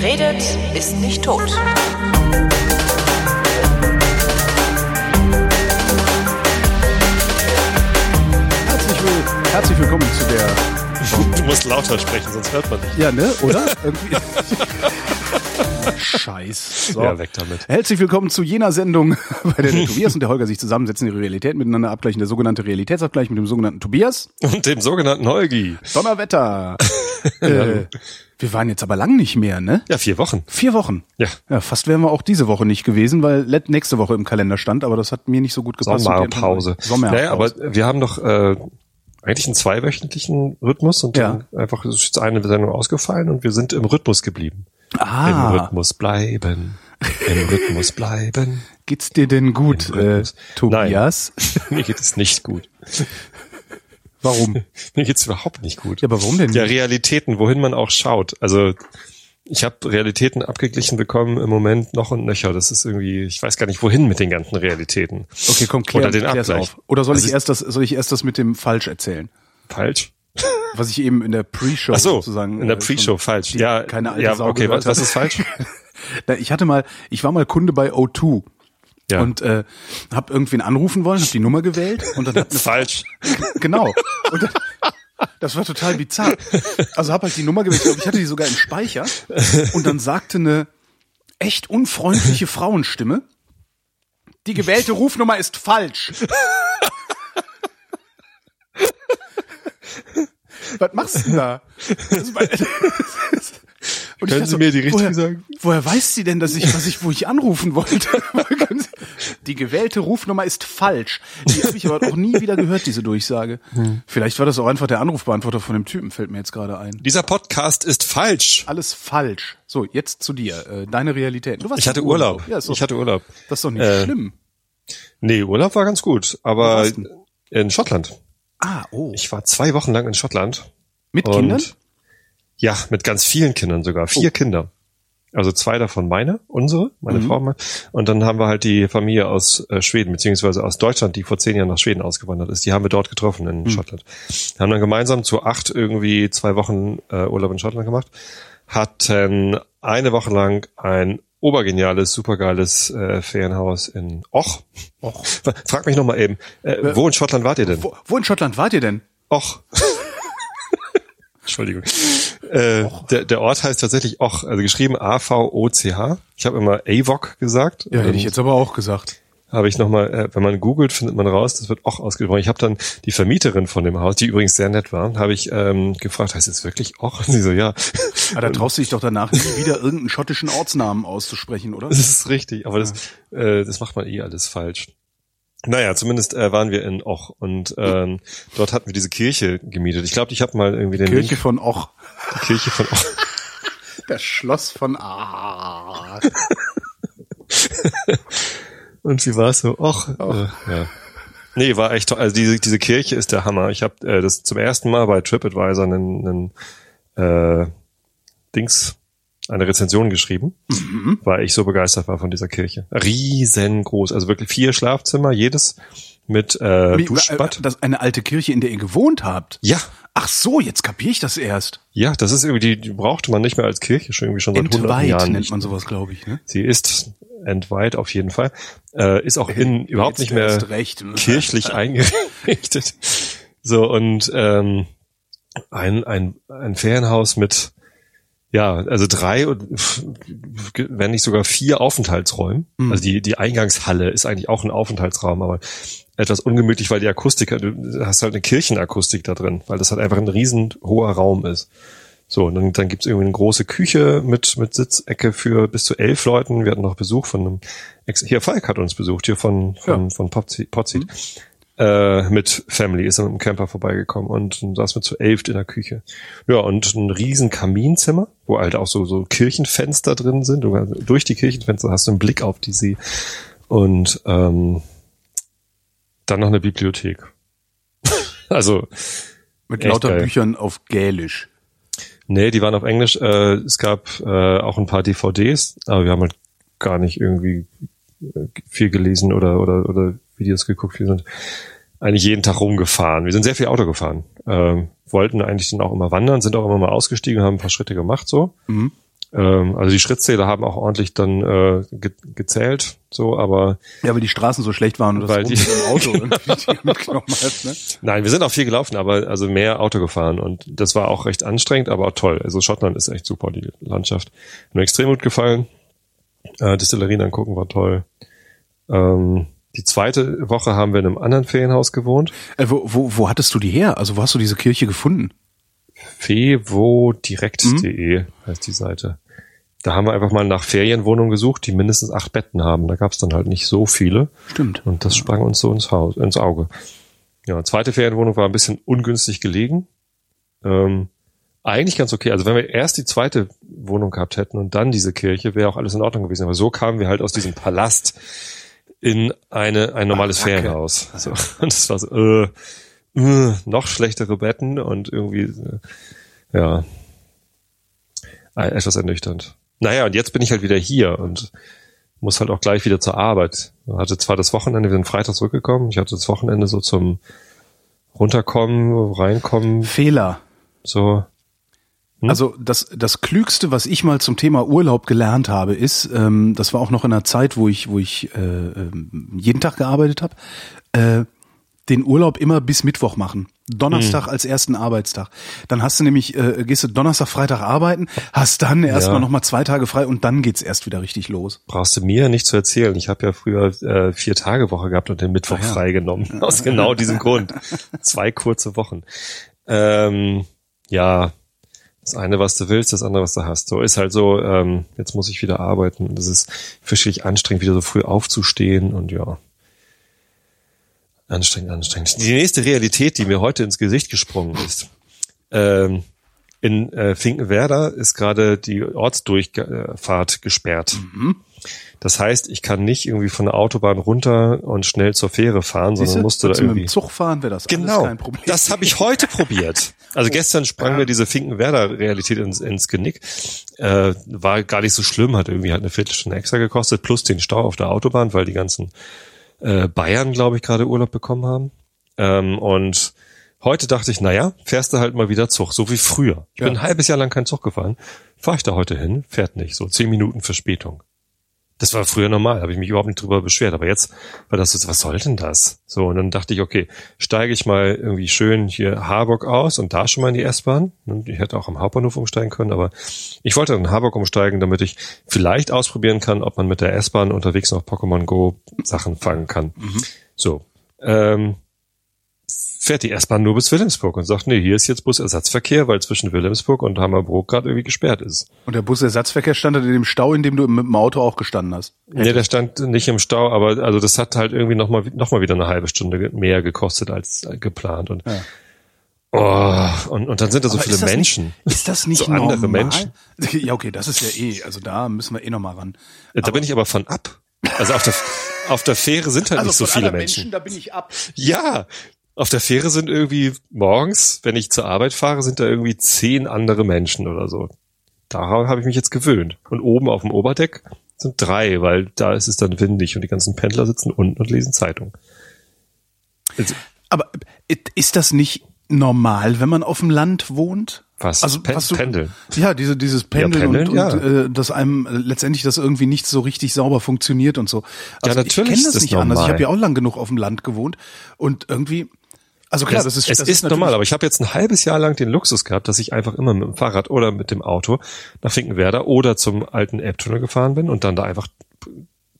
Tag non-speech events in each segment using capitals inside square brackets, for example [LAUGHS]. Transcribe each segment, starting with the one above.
Wer redet, ist nicht tot. Herzlich, will, herzlich willkommen zu der. Du musst lauter sprechen, sonst hört man nicht. Ja, ne? Oder? [LAUGHS] Scheiß. So. Ja, weg damit. Herzlich willkommen zu jener Sendung, [LAUGHS] bei der der Tobias und der Holger sich zusammensetzen, die Realität miteinander abgleichen, der sogenannte Realitätsabgleich mit dem sogenannten Tobias. Und dem sogenannten Holgi. Donnerwetter. [LAUGHS] äh, wir waren jetzt aber lang nicht mehr, ne? Ja, vier Wochen. Vier Wochen. Ja. Ja, fast wären wir auch diese Woche nicht gewesen, weil nächste Woche im Kalender stand, aber das hat mir nicht so gut gepasst. Sommerpause. Sommerpause. Naja, aber wir haben doch äh, eigentlich einen zweiwöchentlichen Rhythmus und Ja. dann einfach ist jetzt eine Sendung ausgefallen und wir sind im Rhythmus geblieben. Im ah, Rhythmus bleiben. Im Rhythmus bleiben. geht's dir denn gut, Im äh. Tobias? [LAUGHS] Mir geht es nicht gut. Warum? [LAUGHS] Mir geht's überhaupt nicht gut. Ja, aber warum denn Ja? Realitäten, wohin man auch schaut. Also ich habe Realitäten abgeglichen bekommen im Moment noch und nöcher. Das ist irgendwie, ich weiß gar nicht, wohin mit den ganzen Realitäten. Okay, komm, klär, Oder den klär's Abgleich. auf. Oder soll Also ich erst das, soll ich erst das mit dem falsch erzählen? Falsch? Was ich eben in der Pre-Show so, sozusagen. in der äh, Pre-Show falsch. die Ja, keine alte ja, Sau okay, was, was ist falsch? [LAUGHS] Ich hatte mal, ich war mal Kunde bei O2 Ja. und äh, habe irgendwen anrufen wollen, habe die Nummer gewählt und dann hat [LAUGHS] eine falsch. [LAUGHS] genau. Und dann, das war total bizarr. Also habe halt die Nummer gewählt, ich hatte die sogar im Speicher und dann sagte eine echt unfreundliche Frauenstimme, die gewählte Rufnummer ist falsch. Was machst du denn da? [LAUGHS] [LAUGHS] Und Können Sie mir die richtige woher, sagen? Woher weiß sie denn, dass ich, was ich, wo ich anrufen wollte? [LAUGHS] Die gewählte Rufnummer ist falsch. Die habe ich aber auch nie wieder gehört, diese Durchsage. Hm. Vielleicht war das auch einfach der Anrufbeantworter von dem Typen, fällt mir jetzt gerade ein. Dieser Podcast ist falsch. Alles falsch. So, jetzt zu dir. Äh, deine Realität. Du warst Ich hatte im Urlaub. Ja, doch, ich hatte Urlaub. das ist doch nicht äh, schlimm. Nee, Urlaub war ganz gut, aber in Schottland. Ah, oh. Ich war zwei Wochen lang in Schottland. Mit Kindern? Ja, mit ganz vielen Kindern sogar. Vier Oh. Kinder. Also zwei davon meine, unsere, meine Mhm. Frau. und meine. Und dann haben wir halt die Familie aus äh, Schweden, beziehungsweise aus Deutschland, die vor zehn Jahren nach Schweden ausgewandert ist. Die haben wir dort getroffen in Mhm. Schottland. Haben dann gemeinsam zu acht irgendwie zwei Wochen äh, Urlaub in Schottland gemacht. Hatten eine Woche lang ein obergeniales, supergeiles äh, Ferienhaus in Och. Och. [LAUGHS] Frag mich noch mal eben, äh, wo in Schottland wart ihr denn? Wo, wo in Schottland wart ihr denn? Och. [LAUGHS] Entschuldigung. Äh, der, der Ort heißt tatsächlich Och, also geschrieben A-V-O-C-H. Ich habe immer AVOC gesagt. Ja, hätte ich jetzt aber auch gesagt. Habe ich nochmal, äh, wenn man googelt, findet man raus, das wird Och ausgesprochen. Ich habe dann die Vermieterin von dem Haus, die übrigens sehr nett war, habe ich ähm, gefragt, heißt es wirklich Och? Und sie so, ja. Aber da traust du dich doch danach nie wieder irgendeinen schottischen Ortsnamen auszusprechen, oder? Das ist richtig, aber das, äh, das macht man eh alles falsch. Naja, zumindest äh, waren wir in Och und ähm, dort hatten wir diese Kirche gemietet. Ich glaube, ich habe mal irgendwie den Kirche Link, von Och. die Kirche von Och. Das Schloss von Ah. [LAUGHS] Und sie war so, ach, äh, ja. Nee, war echt toll. Also diese, diese Kirche ist der Hammer. Ich habe äh, das zum ersten Mal bei TripAdvisor einen, einen äh, Dings, eine Rezension geschrieben, Mhm. weil ich so begeistert war von dieser Kirche. Riesengroß, also wirklich vier Schlafzimmer, jedes mit äh, Wie- Duschbad. äh, Das ist eine alte Kirche, in der ihr gewohnt habt. Ja, Ach so, jetzt kapiere ich das erst. ja, das ist irgendwie, die, die brauchte man nicht mehr als Kirche, schon irgendwie schon seit hunderten Entweiht Jahren nennt man sowas, glaube ich. Ne? Sie ist entweiht auf jeden Fall. Äh, ist auch innen überhaupt Jetzt nicht mehr recht. [LAUGHS] kirchlich eingerichtet. So und ähm, ein, ein, ein Ferienhaus mit ja, also drei und wenn nicht sogar vier Aufenthaltsräumen. Mhm. Also die, die Eingangshalle ist eigentlich auch ein Aufenthaltsraum, aber etwas ungemütlich, weil die Akustik, du hast halt eine Kirchenakustik da drin, weil das halt einfach ein riesen hoher Raum ist. So, und dann, dann gibt's irgendwie eine große Küche mit, mit Sitzecke für bis zu elf Leuten. Wir hatten noch Besuch von einem, Ex hier Falk hat uns besucht, hier von, von, Ja. von Potzit. Potzit. Äh, mit Family ist er mit dem Camper vorbeigekommen und dann saß mit zu elf in der Küche. Ja, und ein riesen Kaminzimmer, wo halt auch so, so Kirchenfenster drin sind. Du, durch die Kirchenfenster hast du einen Blick auf die See. Und ähm, dann noch eine Bibliothek. [LAUGHS] also Mit lauter geil. Büchern auf Gälisch. Nee, die waren auf Englisch. Äh, es gab äh, auch ein paar DVDs, aber wir haben halt gar nicht irgendwie äh, viel gelesen oder, oder, oder Videos geguckt. Wir sind eigentlich jeden Tag rumgefahren. Wir sind sehr viel Auto gefahren. Ähm, wollten eigentlich dann auch immer wandern, sind auch immer mal ausgestiegen, haben ein paar Schritte gemacht so. Mhm. Ähm, also die Schrittzähler haben auch ordentlich dann äh, ge gezählt, so, aber Ja, weil die Straßen so schlecht waren und das Weil die- im Auto [LAUGHS] irgendwie die mitgenommen hat, ne? nein, wir sind auch viel gelaufen, aber also mehr Auto gefahren und das war auch recht anstrengend, aber auch toll. Also Schottland ist echt super, die Landschaft. Hat mir extrem gut gefallen. Äh, Distillerien angucken war toll. Ähm, die zweite Woche haben wir in einem anderen Ferienhaus gewohnt. Äh, wo, wo, wo hattest du die her? Also wo hast du diese Kirche gefunden? fevodirekt.de heißt die Seite. Da haben wir einfach mal nach Ferienwohnungen gesucht, die mindestens acht Betten haben. Da gab es dann halt nicht so viele. Stimmt. Und das sprang uns so ins Haus, ins Auge. Ja, zweite Ferienwohnung war ein bisschen ungünstig gelegen. Ähm, eigentlich ganz okay. Also wenn wir erst die zweite Wohnung gehabt hätten und dann diese Kirche, wäre auch alles in Ordnung gewesen. Aber so kamen wir halt aus diesem Palast in eine ein normales Kacke. Ferienhaus. So. [LAUGHS] Und das war so, äh, noch schlechtere Betten und irgendwie, äh, ja, etwas ernüchternd. Naja, und jetzt bin ich halt wieder hier und muss halt auch gleich wieder zur Arbeit. Ich hatte zwar das Wochenende, wir sind Freitag zurückgekommen, ich hatte das Wochenende so zum Runterkommen, Reinkommen, Fehler. so. Hm? Also das, das Klügste, was ich mal zum Thema Urlaub gelernt habe, ist, ähm, das war auch noch in einer Zeit, wo ich, wo ich äh, ähm, jeden Tag gearbeitet habe, äh, den Urlaub immer bis Mittwoch machen. Donnerstag Hm. als ersten Arbeitstag. Dann hast du nämlich, äh, gehst du Donnerstag, Freitag arbeiten, hast dann erstmal Ja. noch mal zwei Tage frei und dann geht's erst wieder richtig los. Brauchst du mir nicht zu erzählen. Ich habe ja früher äh, vier Tage Woche gehabt und den Mittwoch Ah, ja. freigenommen. Aus genau diesem Grund. [LAUGHS] Zwei kurze Wochen. Ähm, ja, das eine, was du willst, das andere, was du hast. So ist halt so, ähm, jetzt muss ich wieder arbeiten. Das ist fürchterlich anstrengend, wieder so früh aufzustehen und ja. Anstrengend, anstrengend. Die nächste Realität, die mir heute ins Gesicht gesprungen ist. Ähm, in äh, Finkenwerder ist gerade die Ortsdurchfahrt gesperrt. Das heißt, ich kann nicht irgendwie von der Autobahn runter und schnell zur Fähre fahren, sondern Siehste, musste da kannst du mit irgendwie. dem Zug fahren, wäre das Genau, alles kein Problem. das habe ich heute [LAUGHS] probiert. Also gestern sprang mir diese Finkenwerder-Realität ins, ins Genick. Äh, war gar nicht so schlimm, hat irgendwie halt eine Viertelstunde extra gekostet, plus den Stau auf der Autobahn, weil die ganzen äh, Bayern, glaube ich, gerade Urlaub bekommen haben. Ähm, und heute dachte ich, naja, fährst du halt mal wieder Zug, so wie früher. Ich bin Ja. ein halbes Jahr lang kein Zug gefahren. Fahr ich da heute hin, fährt nicht, so zehn Minuten Verspätung. Das war früher normal, habe ich mich überhaupt nicht drüber beschwert. Aber jetzt war das so, was soll denn das? So, und dann dachte ich, okay, steige ich mal irgendwie schön hier Harburg aus und da schon mal in die S-Bahn. Und Ich hätte auch am Hauptbahnhof umsteigen können, aber ich wollte in Harburg umsteigen, damit ich vielleicht ausprobieren kann, ob man mit der S-Bahn unterwegs noch Pokémon Go Sachen fangen kann. So. Ähm, fährt die S-Bahn nur bis Wilhelmsburg und sagt, nee, hier ist jetzt Busersatzverkehr, weil zwischen Wilhelmsburg und Hammerbrook gerade irgendwie gesperrt ist. Und der Busersatzverkehr stand dann in dem Stau, in dem du mit dem Auto auch gestanden hast. Nee, der stand nicht im Stau, aber also das hat halt irgendwie nochmal noch mal wieder eine halbe Stunde mehr gekostet als äh, geplant. Und, Ja. oh, und, und dann sind da so Aber viele Menschen. Nicht, ist das nicht So andere normal? Menschen. [LAUGHS] Ja, okay, das ist ja eh, also da müssen wir eh noch mal ran. da bin ich aber von ab. Also auf der, auf der Fähre sind halt nicht so viele anderen Menschen. da bin ich ab. Ja, auf der Fähre sind irgendwie morgens, wenn ich zur Arbeit fahre, sind da irgendwie zehn andere Menschen oder so. Daran habe ich mich jetzt gewöhnt. Und oben auf dem Oberdeck sind drei, weil da ist es dann windig und die ganzen Pendler sitzen unten und lesen Zeitung. Also, Aber ist das nicht normal, wenn man auf dem Land wohnt? Was? Also Pen- was du, Pendeln? Ja, diese dieses Pendeln, pendeln, und, ja. und äh, dass einem letztendlich das irgendwie nicht so richtig sauber funktioniert und so. Also natürlich ich kenne das das nicht anders. Ich normal. habe ja auch lang genug auf dem Land gewohnt und irgendwie also klar, das ist es das ist, natürlich- normal, aber ich habe jetzt ein halbes Jahr lang den Luxus gehabt, dass ich einfach immer mit dem Fahrrad oder mit dem Auto nach Finkenwerder oder zum alten Elbtunnel gefahren bin und dann da einfach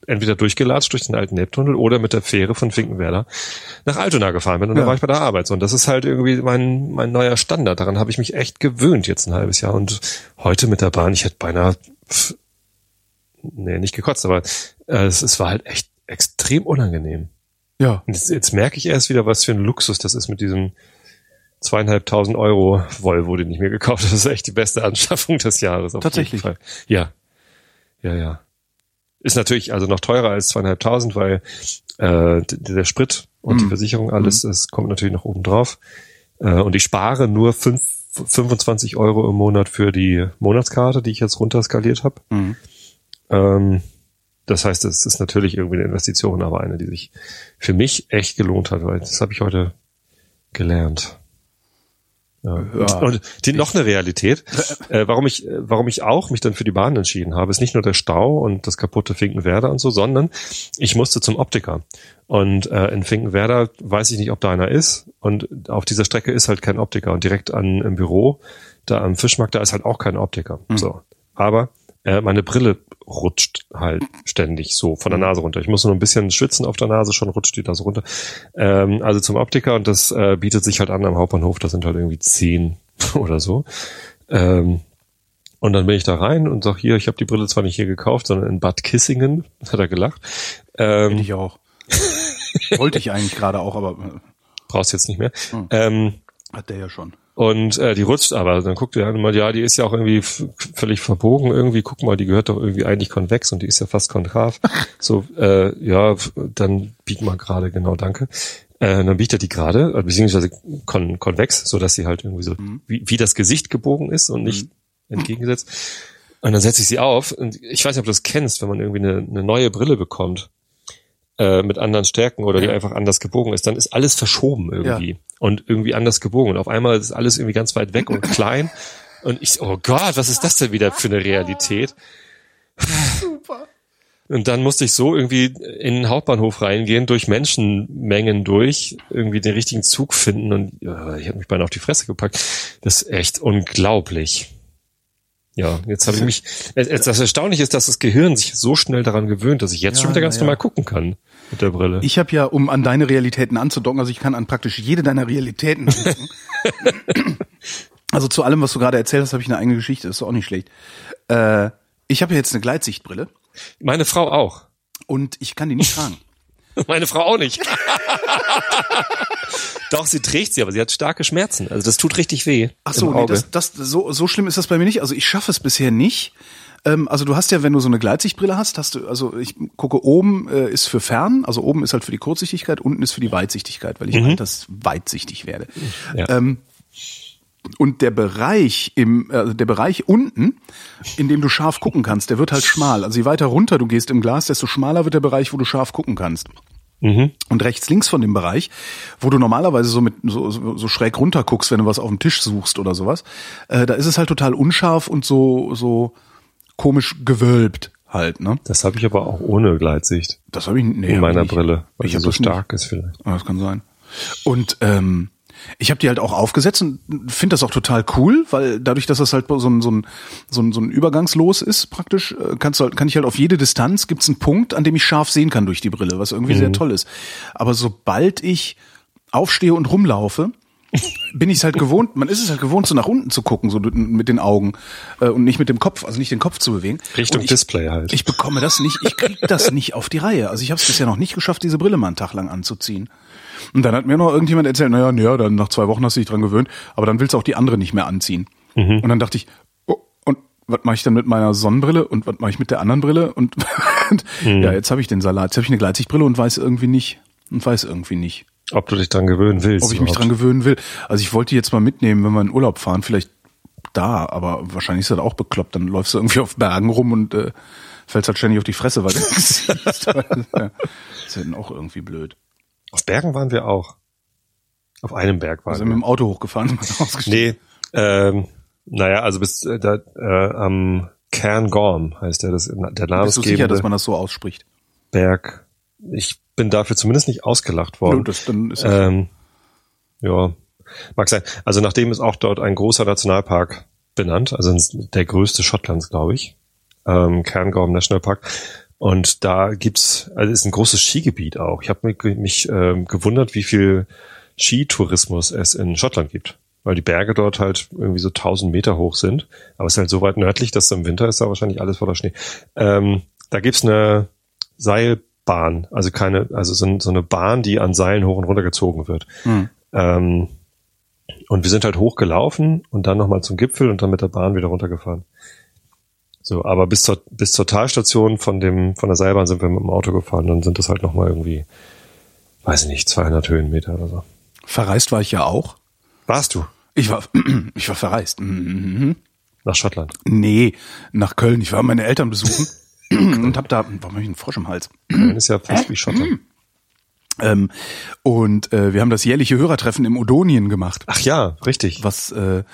entweder durchgelatscht durch den alten Elbtunnel oder mit der Fähre von Finkenwerder nach Altona gefahren bin und Ja. dann war ich bei der Arbeit. Und das ist halt irgendwie mein, mein neuer Standard. Daran habe ich mich echt gewöhnt jetzt ein halbes Jahr. Und heute mit der Bahn, ich hätte beinahe, pff, nee, nicht gekotzt, aber äh, es, es war halt echt extrem unangenehm. Ja. Und jetzt, jetzt merke ich erst wieder, was für ein Luxus das ist mit diesem zweieinhalbtausend Euro Volvo, den ich mir gekauft habe. Das ist echt die beste Anschaffung des Jahres. Auf Tatsächlich? Jeden Fall. Ja. Ja, ja. Ist natürlich also noch teurer als zweieinhalbtausend, weil äh, der Sprit und die Mhm. Versicherung, alles, das kommt natürlich noch oben drauf. Äh, und ich spare nur fünf, 25 Euro im Monat für die Monatskarte, die ich jetzt runterskaliert habe. Mhm. Ähm, das heißt, es ist natürlich irgendwie eine Investition, aber eine, die sich für mich echt gelohnt hat, weil das habe ich heute gelernt. Ja. Und die, noch eine Realität, [LAUGHS] äh, warum ich, warum ich auch mich dann für die Bahn entschieden habe, ist nicht nur der Stau und das kaputte Finkenwerder und so, sondern ich musste zum Optiker. Und äh, in Finkenwerder weiß ich nicht, ob da einer ist. Und auf dieser Strecke ist halt kein Optiker. Und direkt an im Büro, da am Fischmarkt, da ist halt auch kein Optiker. Mhm. So. Aber äh, meine Brille rutscht halt ständig so von der Nase runter. Ich muss nur ein bisschen schwitzen auf der Nase, schon rutscht die da so runter. Ähm, also zum Optiker und das äh, bietet sich halt an am Hauptbahnhof, da sind halt irgendwie zehn [LAUGHS] oder so. Ähm, und dann bin ich da rein und sag hier, ich habe die Brille zwar nicht hier gekauft, sondern in Bad Kissingen, [LAUGHS] hat er gelacht. Ähm, ich auch. [LAUGHS] Wollte ich eigentlich gerade auch, aber äh, brauchst jetzt nicht mehr. Hm. Ähm, hat der ja schon. Und äh, die rutscht aber. Dann guckt und mal, ja, die ist ja auch irgendwie völlig verbogen. Irgendwie, guck mal, die gehört doch irgendwie eigentlich konvex und die ist ja fast konkav. [LAUGHS] so, äh, ja, dann biegt mal gerade, genau, danke. Äh, dann biegt er die gerade, äh, beziehungsweise kon konvex, so dass sie halt irgendwie so, mhm. wie, wie das Gesicht gebogen ist und nicht mhm. entgegengesetzt. Und dann setze ich sie auf. Und ich weiß nicht, ob du das kennst, wenn man irgendwie eine, eine neue Brille bekommt äh, mit anderen Stärken oder die einfach anders gebogen ist, dann ist alles verschoben irgendwie. Ja und irgendwie anders gebogen. Und auf einmal ist alles irgendwie ganz weit weg und [LAUGHS] klein. Und ich, oh Gott, was ist das denn wieder für eine Realität? Super. Und dann musste ich so irgendwie in den Hauptbahnhof reingehen, durch Menschenmengen durch, irgendwie den richtigen Zug finden und ja, ich habe mich beinahe auf die Fresse gepackt. Das ist echt unglaublich. Ja, jetzt habe ich mich. Das Erstaunliche ist, dass das Gehirn sich so schnell daran gewöhnt, dass ich jetzt ja, schon wieder ganz ja. normal gucken kann mit der Brille. Ich habe ja, um an deine Realitäten anzudocken, also ich kann an praktisch jede deiner Realitäten [LAUGHS] also zu allem, was du gerade erzählt hast, habe ich eine eigene Geschichte. Das ist auch nicht schlecht. Äh, ich habe ja jetzt eine Gleitsichtbrille. Meine Frau auch. Und ich kann die nicht tragen. [LAUGHS] Meine Frau auch nicht. [LAUGHS] Doch, sie trägt sie, aber sie hat starke Schmerzen. Also das tut richtig weh. Ach so, nee, das, das, so, so schlimm ist das bei mir nicht. Also ich schaffe es bisher nicht. Ähm, also du hast ja, wenn du so eine Gleitsichtbrille hast, hast du, also ich gucke, oben äh, ist für fern, also oben ist halt für die Kurzsichtigkeit, unten ist für die Weitsichtigkeit, weil ich mhm. das weitsichtig werde. Ja. Ähm, und der Bereich im, äh, der Bereich unten, in dem du scharf gucken kannst, der wird halt schmal. Also je weiter runter du gehst im Glas, desto schmaler wird der Bereich, wo du scharf gucken kannst. Mhm. Und rechts, links von dem Bereich, wo du normalerweise so mit so, so, so schräg runter guckst, wenn du was auf dem Tisch suchst oder sowas, äh, da ist es halt total unscharf und so so komisch gewölbt halt, ne? Das habe ich aber auch ohne Gleitsicht. Das habe ich nee, in meiner Brille, weil ich sie so stark nicht. ist vielleicht. Ah, das kann sein. Und ähm, ich habe die halt auch aufgesetzt und finde das auch total cool, weil dadurch, dass das halt so ein, so ein, so ein, so ein Übergangslos ist praktisch, äh, kannst du halt, kann ich halt auf jede Distanz, gibt's einen Punkt, an dem ich scharf sehen kann durch die Brille, was irgendwie mhm. sehr toll ist. Aber sobald ich aufstehe und rumlaufe, bin ich es halt gewohnt, man ist es halt gewohnt, so nach unten zu gucken, so mit den Augen äh, und nicht mit dem Kopf, also nicht den Kopf zu bewegen. Richtung ich, Display halt. Ich bekomme das nicht, ich krieg das nicht auf die Reihe. Also ich habe es bisher noch nicht geschafft, diese Brille mal einen Tag lang anzuziehen. Und dann hat mir noch irgendjemand erzählt, naja, naja, dann nach zwei Wochen hast du dich dran gewöhnt, aber dann willst du auch die andere nicht mehr anziehen. Mhm. Und dann dachte ich, oh, und was mache ich dann mit meiner Sonnenbrille und was mache ich mit der anderen Brille? Und, [LAUGHS] mhm. ja, jetzt habe ich den Salat, jetzt habe ich eine Gleitsichtbrille und weiß irgendwie nicht und weiß irgendwie nicht. Ob du dich dran gewöhnen willst. Ob ich überhaupt. mich dran gewöhnen will. Also ich wollte die jetzt mal mitnehmen, wenn wir in Urlaub fahren, vielleicht da, aber wahrscheinlich ist das auch bekloppt. Dann läufst du irgendwie auf Bergen rum und äh, fällst halt ständig auf die Fresse, weil du [LAUGHS] siehst. das ist ja dann auch irgendwie blöd. Auf Bergen waren wir auch. Auf einem Berg waren also wir. Also mit dem Auto hochgefahren? [LAUGHS] nee, ähm, naja, also bis äh, da, äh, am Cairn Gorm heißt der, das der Namensgebende. Bist du sicher, dass man das so ausspricht? Berg. Ich bin dafür zumindest nicht ausgelacht worden. No, das, dann ist das ähm, ja, mag sein. Also nachdem ist auch dort ein großer Nationalpark benannt, also der größte Schottlands, glaube ich, ähm, Cairngorm National Park. Und da gibt's, also ist ein großes Skigebiet auch. Ich habe mich, mich ähm, gewundert, wie viel Skitourismus es in Schottland gibt, weil die Berge dort halt irgendwie so 1000 Meter hoch sind. Aber es ist halt so weit nördlich, dass im Winter ist da wahrscheinlich alles voller Schnee. Ähm, da gibt's eine Seilbahn, also keine, also so, so, eine Bahn, die an Seilen hoch und runter gezogen wird. Hm. Ähm, und wir sind halt hochgelaufen und dann nochmal zum Gipfel und dann mit der Bahn wieder runtergefahren. So, aber bis zur, bis zur Talstation von dem, von der Seilbahn sind wir mit dem Auto gefahren, dann sind das halt nochmal irgendwie, weiß ich nicht, 200 Höhenmeter oder so. Verreist war ich ja auch. Warst du? Ich war, [CLEARS THROAT] ich war verreist. Mhm. Nach Schottland? Nee, nach Köln. Ich war meine Eltern besuchen und hab da, warum habe ich einen Frosch im Hals? Köln ist ja [CLEARS THROAT] fast wie Schottland. Ähm, und äh, wir haben das jährliche Hörertreffen im Odonien gemacht, Ach ja, richtig. was äh,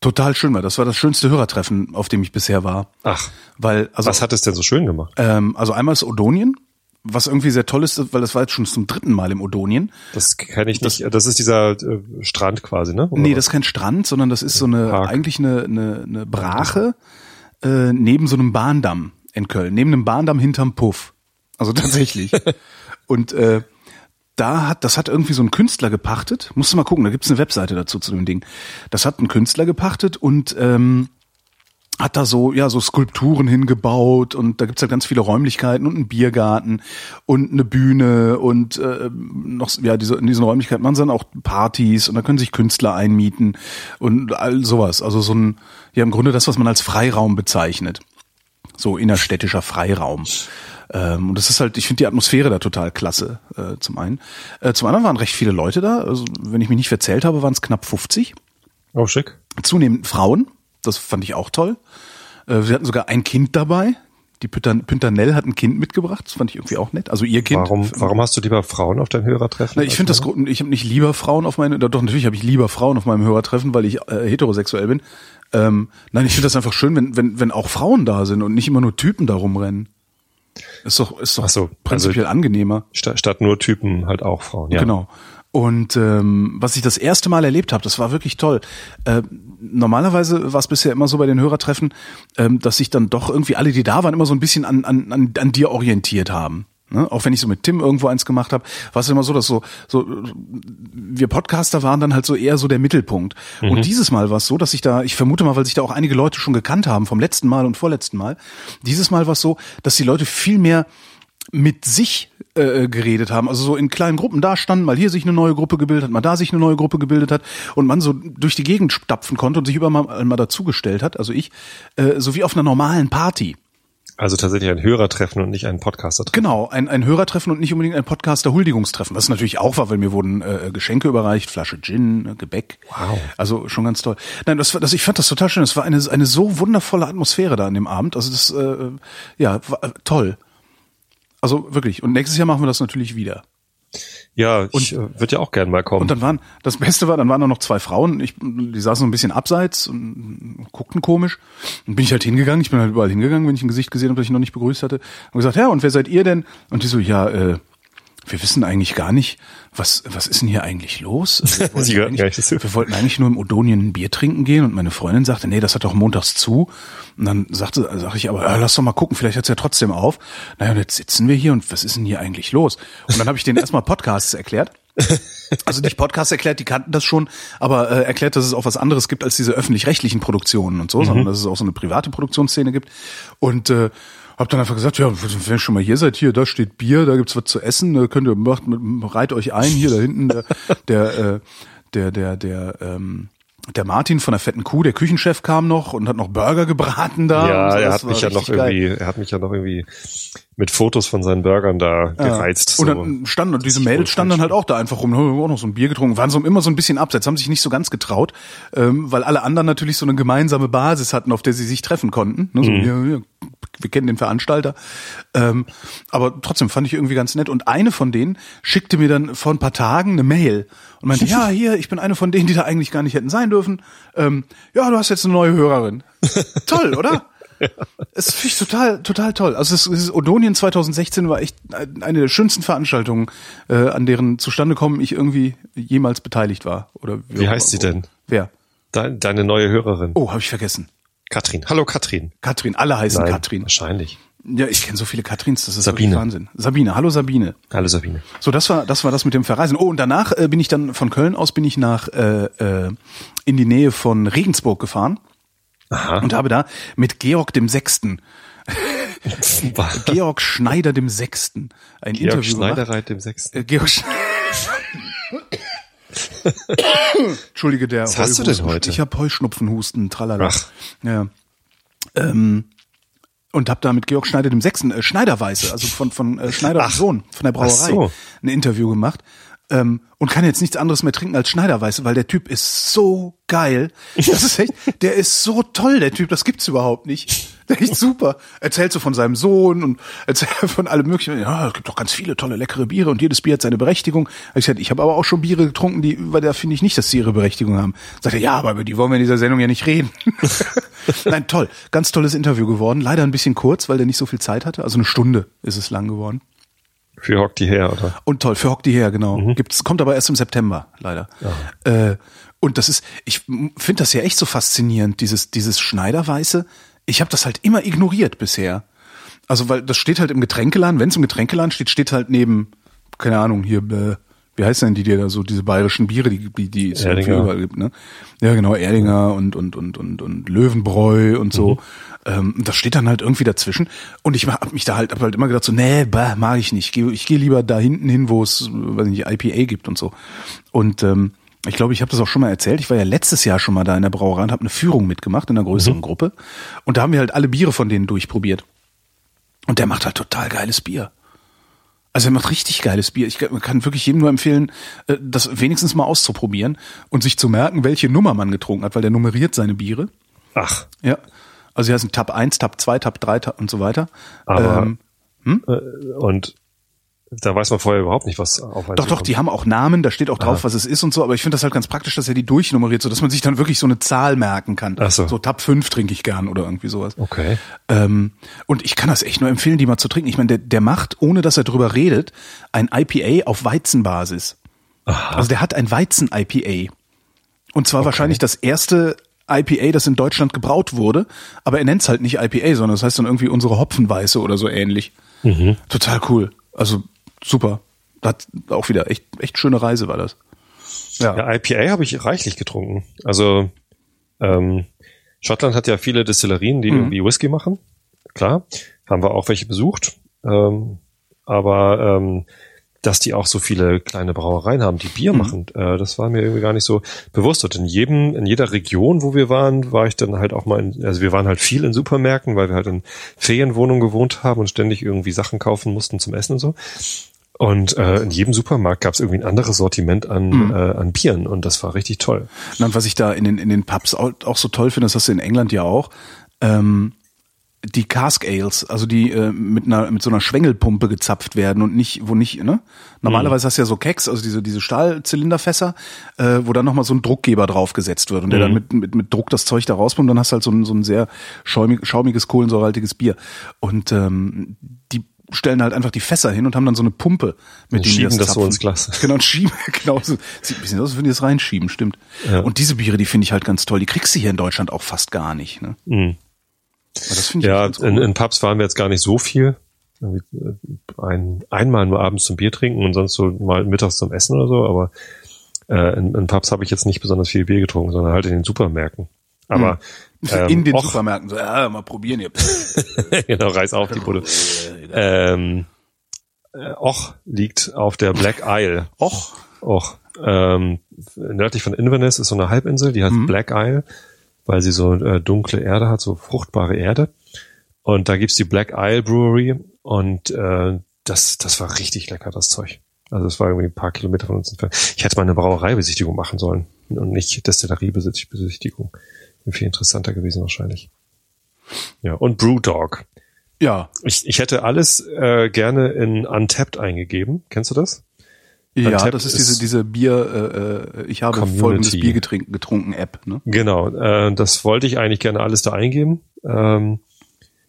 total schön war. Das war das schönste Hörertreffen, auf dem ich bisher war. Ach, Weil, also, was hat es denn so schön gemacht? ähm, also einmal das Odonien, was irgendwie sehr toll ist, weil das war jetzt schon zum dritten Mal im Odonien. Das kenne ich nicht. Das, ist dieser äh, Strand quasi, ne? Oder Nee, was? das ist kein Strand, sondern das ist so eine, Park. eigentlich eine, eine, eine Brache äh, neben so einem Bahndamm in Köln, neben einem Bahndamm hinterm Puff. Also [LAUGHS] tatsächlich. Und äh, da hat, das hat irgendwie so ein Künstler gepachtet. Musst du mal gucken, da gibt's eine Webseite dazu zu dem Ding. Das hat ein Künstler gepachtet und ähm, hat da so, ja, so Skulpturen hingebaut und da gibt's halt ganz viele Räumlichkeiten und einen Biergarten und eine Bühne und äh, noch, ja, diese, in diesen Räumlichkeiten machen sie dann auch Partys und da können sich Künstler einmieten und all sowas. Also so ein, ja, im Grunde das, was man als Freiraum bezeichnet. So innerstädtischer Freiraum. Ähm, und das ist halt, ich finde die Atmosphäre da total klasse, äh, zum einen. Äh, zum anderen waren recht viele Leute da. Also, wenn ich mich nicht verzählt habe, waren es knapp 50 Oh, schick. zunehmend Frauen. Das fand ich auch toll. Äh, Sie hatten sogar ein Kind dabei. Die Püntanell hat ein Kind mitgebracht. Das fand ich irgendwie auch nett. Also ihr Kind. Warum, warum hast du lieber Frauen auf dein Hörertreffen? Na, ich finde das, Grund- ich habe nicht lieber Frauen auf meine, doch natürlich habe ich lieber Frauen auf meinem Hörertreffen, weil ich äh, heterosexuell bin. Ähm, nein, ich finde das einfach schön, wenn, wenn, wenn auch Frauen da sind und nicht immer nur Typen da rumrennen. Ist doch, ist doch so, also- prinzipiell angenehmer. Statt, statt nur Typen halt auch Frauen, ja. Genau. Und ähm, was ich das erste Mal erlebt habe, das war wirklich toll. Äh, normalerweise war es bisher immer so bei den Hörertreffen, ähm, dass sich dann doch irgendwie alle, die da waren, immer so ein bisschen an, an, an, an dir orientiert haben. Ne? Auch wenn ich so mit Tim irgendwo eins gemacht habe, war es immer so, dass so, so wir Podcaster waren dann halt so eher so der Mittelpunkt. Und dieses Mal war es so, dass ich da, ich vermute mal, weil sich da auch einige Leute schon gekannt haben vom letzten Mal und vorletzten Mal, dieses Mal war es so, dass die Leute viel mehr mit sich äh, geredet haben, also so in kleinen Gruppen da standen, mal hier sich eine neue Gruppe gebildet hat, mal da sich eine neue Gruppe gebildet hat und man so durch die Gegend stapfen konnte und sich über mal, mal dazugestellt hat, also ich, äh, so wie auf einer normalen Party. Also tatsächlich ein Hörertreffen und nicht ein Podcaster-Treffen. Genau, ein, ein Hörertreffen und nicht unbedingt ein Podcaster-Huldigungstreffen. Was natürlich auch war, weil mir wurden äh, Geschenke überreicht, Flasche Gin, äh, Gebäck. Wow. Also schon ganz toll. Nein, das, war- das, ich fand das total schön. Es war eine, eine so wundervolle Atmosphäre da an dem Abend. Also das, äh, ja, war, äh, toll. Also wirklich. Und nächstes Jahr machen wir das natürlich wieder. Ja, ich äh, würde ja auch gern mal kommen. Und dann waren, das Beste war, dann waren da noch zwei Frauen, ich, die saßen so ein bisschen abseits und guckten komisch. Dann bin ich halt hingegangen, ich bin halt überall hingegangen, wenn ich ein Gesicht gesehen habe, das ich noch nicht begrüßt hatte. Und gesagt, ja, und wer seid ihr denn? Und die so, ja, äh, wir wissen eigentlich gar nicht, was, was ist denn hier eigentlich los? Also Wir [LAUGHS] wollten, eigentlich, wir wollten eigentlich nur im Odonien ein Bier trinken gehen und meine Freundin sagte, nee, das hat doch montags zu. Und dann sagte, sag ich, aber äh, lass doch mal gucken, vielleicht hat's ja trotzdem auf. Naja, und jetzt sitzen wir hier und was ist denn hier eigentlich los? Und dann habe ich denen erstmal Podcasts erklärt. Also nicht Podcast erklärt, die kannten das schon, aber äh, erklärt, dass es auch was anderes gibt als diese öffentlich-rechtlichen Produktionen und so, sondern dass es auch so eine private Produktionsszene gibt. Und äh, hab dann einfach gesagt, ja, wenn ihr schon mal hier seid, hier, da steht Bier, da gibt's was zu essen, da könnt ihr macht, reit euch ein, hier da hinten der [LAUGHS] der äh, der der der ähm, der Martin von der fetten Kuh, der Küchenchef kam noch und hat noch Burger gebraten da. ja, so. er hat mich ja noch geil. irgendwie, er hat mich ja noch irgendwie mit Fotos von seinen Burgern da gereizt. Und dann standen, und diese Mädels standen dann halt auch da einfach rum, haben auch noch so ein Bier getrunken, waren so immer so ein bisschen abseits, haben sich nicht so ganz getraut, ähm, weil alle anderen natürlich so eine gemeinsame Basis hatten, auf der sie sich treffen konnten. Ne? So, Mhm. ja, ja, wir kennen den Veranstalter. Ähm, aber trotzdem fand ich irgendwie ganz nett. Und eine von denen schickte mir dann vor ein paar Tagen eine Mail und meinte, [LAUGHS] ja, hier, ich bin eine von denen, die da eigentlich gar nicht hätten sein dürfen. Ähm, ja, du hast jetzt eine neue Hörerin. [LAUGHS] Toll, oder? Es finde ich total, total toll. Also das, das Odonien 2016 war echt eine der schönsten Veranstaltungen, äh, an deren Zustandekommen ich irgendwie jemals beteiligt war. Oder Wie heißt sie denn? Wer? Dein, deine neue Hörerin. Oh, habe ich vergessen. Katrin. Hallo Katrin. Katrin. Alle heißen Nein, Katrin. Wahrscheinlich. Ja, ich kenne so viele Katrins, das ist Sabine. Wahnsinn. Sabine. Hallo Sabine. Hallo Sabine. So, das war das war das mit dem Verreisen. Oh, und danach äh, bin ich dann von Köln aus bin ich nach äh, äh, in die Nähe von Regensburg gefahren Aha. und habe da mit Georg dem Sechsten, [LAUGHS] Georg Schneider dem Sechsten, ein Georg Interview gemacht. Schneidereit dem Sechsten. Äh, Georg Sch [COUGHS] Entschuldige, der Was hast du denn heute? Ich habe Heuschnupfenhusten, tralala. Ach. Ja. Ähm, und habe da mit Georg Schneider dem Sechsten, äh, Schneiderweise, also von, von äh, Schneider und Ach. Sohn, von der Brauerei, so. ein Interview gemacht. Ähm, und kann jetzt nichts anderes mehr trinken als Schneiderweiße, weil der Typ ist so geil. Das ist echt, der ist so toll, der Typ, das gibt's überhaupt nicht. Der ist super. Erzählt so von seinem Sohn und erzählt von allem möglichen. Ja, es gibt doch ganz viele tolle, leckere Biere und jedes Bier hat seine Berechtigung. Hab Ich gesagt, ich habe aber auch schon Biere getrunken, die, über der finde ich nicht, dass sie ihre Berechtigung haben. Sagt er, ja, aber über die wollen wir in dieser Sendung ja nicht reden. [LAUGHS] Nein, toll. Ganz tolles Interview geworden. Leider ein bisschen kurz, weil der nicht so viel Zeit hatte. Also eine Stunde ist es lang geworden. Für Hock die her, oder? Und toll, für Hock die her, genau. Gibt's, kommt aber erst im September, leider. Äh, und das ist, ich finde das ja echt so faszinierend, dieses, dieses Schneiderweiße. Ich habe das halt immer ignoriert bisher. Also, weil das steht halt im Getränkeladen, wenn es im Getränkeladen steht, steht halt neben, keine Ahnung, hier, äh, wie heißt denn die, die da so, diese bayerischen Biere, die, die, die es überall gibt, ne? Ja, genau, Erdinger und, und, und, und, und Löwenbräu und so. Ähm, das steht dann halt irgendwie dazwischen. Und ich hab mich da halt, hab halt immer gedacht so, nee, bah, mag ich nicht. Ich gehe geh lieber da hinten hin, wo es, weiß nicht, IPA gibt und so. Und, ähm, ich glaube, ich habe das auch schon mal erzählt. Ich war ja letztes Jahr schon mal da in der Brauerei und habe eine Führung mitgemacht in einer größeren Gruppe. Und da haben wir halt alle Biere von denen durchprobiert. Und der macht halt total geiles Bier. Also er macht richtig geiles Bier. Ich kann wirklich jedem nur empfehlen, äh, das wenigstens mal auszuprobieren und sich zu merken, welche Nummer man getrunken hat, weil der nummeriert seine Biere. Ach, Ja. Also hier heißen Tab 1, Tab 2, Tab 3 Tab und so weiter. Aber- ähm, äh, und da weiß man vorher überhaupt nicht, was auf doch, doch, zukommt. die haben auch Namen, da steht auch drauf, Aha. was es ist und so, aber ich finde das halt ganz praktisch, dass er die durchnummeriert, so dass man sich dann wirklich so eine Zahl merken kann. Ach so. so Tab 5 trinke ich gern oder irgendwie sowas. Okay. Ähm, und ich kann das echt nur empfehlen, die mal zu trinken. Ich meine, der, der macht, ohne dass er drüber redet, ein IPA auf Weizenbasis. Also der hat ein Weizen-IPA. Und zwar wahrscheinlich das erste IPA, das in Deutschland gebraut wurde, aber er nennt es halt nicht IPA, sondern das heißt dann irgendwie unsere Hopfenweiße oder so ähnlich. Total cool. Also super. Hat auch wieder echt, echt schöne Reise war das. Ja. Ja, IPA habe ich reichlich getrunken. Also ähm, Schottland hat ja viele Destillerien, die irgendwie Whisky machen. Klar, haben wir auch welche besucht. Ähm, aber ähm, dass die auch so viele kleine Brauereien haben, die Bier machen, äh, das war mir irgendwie gar nicht so bewusst. Und in jedem, in jeder Region, wo wir waren, war ich dann halt auch mal in, also wir waren halt viel in Supermärkten, weil wir halt in Ferienwohnungen gewohnt haben und ständig irgendwie Sachen kaufen mussten zum Essen und so. Und äh, in jedem Supermarkt gab es irgendwie ein anderes Sortiment an, äh, an Bieren. Und das war richtig toll. Und was ich da in den, in den Pubs auch, auch so toll finde, das hast du in England ja auch, ähm, die Cask Ales, also die äh, mit einer mit so einer Schwengelpumpe gezapft werden und nicht, wo nicht, ne? Normalerweise hast du ja so Keks, also diese diese Stahlzylinderfässer, äh, wo dann nochmal so ein Druckgeber draufgesetzt wird und der dann mit, mit mit Druck das Zeug da rauspumpt, dann hast du halt so ein so ein sehr schaumig, schaumiges kohlensäurehaltiges Bier. Und ähm, die stellen halt einfach die Fässer hin und haben dann so eine Pumpe, mit Und denen die schieben das so ins Glas. [LAUGHS] Genau, und schieben, [LAUGHS] genau. So. Sieht ein bisschen aus, als würden die das reinschieben, stimmt. Ja. Und diese Biere, die finde ich halt ganz toll. Die kriegst du hier in Deutschland auch fast gar nicht. Ne? Mhm. Das Ja, in, in Pubs waren wir jetzt gar nicht so viel. Äh, Ein, einmal nur abends zum Bier trinken und sonst so mal mittags zum Essen oder so, aber äh, in, in Pubs habe ich jetzt nicht besonders viel Bier getrunken, sondern halt in den Supermärkten. Aber ähm, in den och, Supermärkten. So, ja, mal probieren hier. [LAUGHS] genau, reiß auf die Bude. Ähm, äh, Och liegt auf der Black Isle. Och, Och. Ähm, nördlich von Inverness ist so eine Halbinsel, die heißt Mhm. Black Isle, weil sie so äh, dunkle Erde hat, so fruchtbare Erde. Und da gibt's die Black Isle Brewery und äh, das, das war richtig lecker, das Zeug. Also es war irgendwie ein paar Kilometer von uns entfernt. Ich hätte mal eine Brauereibesichtigung machen sollen und nicht Destilleriebesichtigung. Viel interessanter gewesen wahrscheinlich. Ja, und Brewdog. ja. Ich, ich hätte alles äh, gerne in Untapped eingegeben. Kennst du das? Ja, Untapped das ist ist diese, diese Bier, äh, äh, ich habe Community. folgendes Bier getrunken, getrunken App, ne? Genau, äh, das wollte ich eigentlich gerne alles da eingeben. Ähm,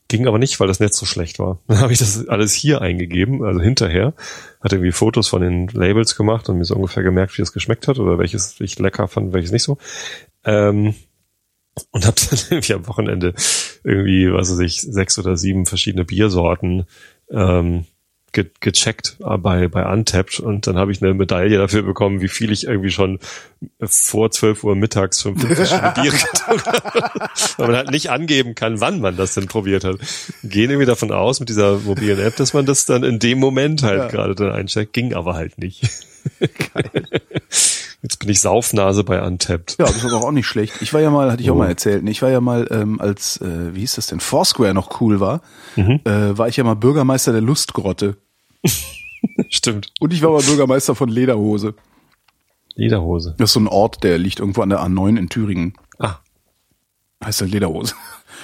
ging aber nicht, weil das Netz so schlecht war. [LAUGHS] Dann habe ich das alles hier eingegeben, also hinterher. Hatte irgendwie Fotos von den Labels gemacht und mir so ungefähr gemerkt, wie es geschmeckt hat oder welches ich lecker fand, welches nicht so. Ähm, und habe dann [LAUGHS] irgendwie am Wochenende irgendwie, was weiß ich, sechs oder sieben verschiedene Biersorten ähm, ge gecheckt bei, bei Untapped und dann habe ich eine Medaille dafür bekommen, wie viel ich irgendwie schon vor 12 Uhr mittags fünf verschiedene [LAUGHS] Biere getrunken habe. [LAUGHS] Weil man halt nicht angeben kann, wann man das denn probiert hat. Gehen irgendwie davon aus mit dieser mobilen App, dass man das dann in dem Moment halt Ja. gerade dann eincheckt, ging aber halt nicht. Jetzt bin ich Saufnase bei Untapped. Ja, das ist aber auch nicht schlecht. Ich war ja mal, hatte ich auch mal erzählt, ne, ich war ja mal, ähm, als, äh, wie hieß das denn, Foursquare noch cool war, äh, war ich ja mal Bürgermeister der Lustgrotte. [LAUGHS] Stimmt. Und ich war mal Bürgermeister von Lederhose. Lederhose. Das ist so ein Ort, der liegt irgendwo an der A9 in Thüringen. Ah. Heißt halt Lederhose.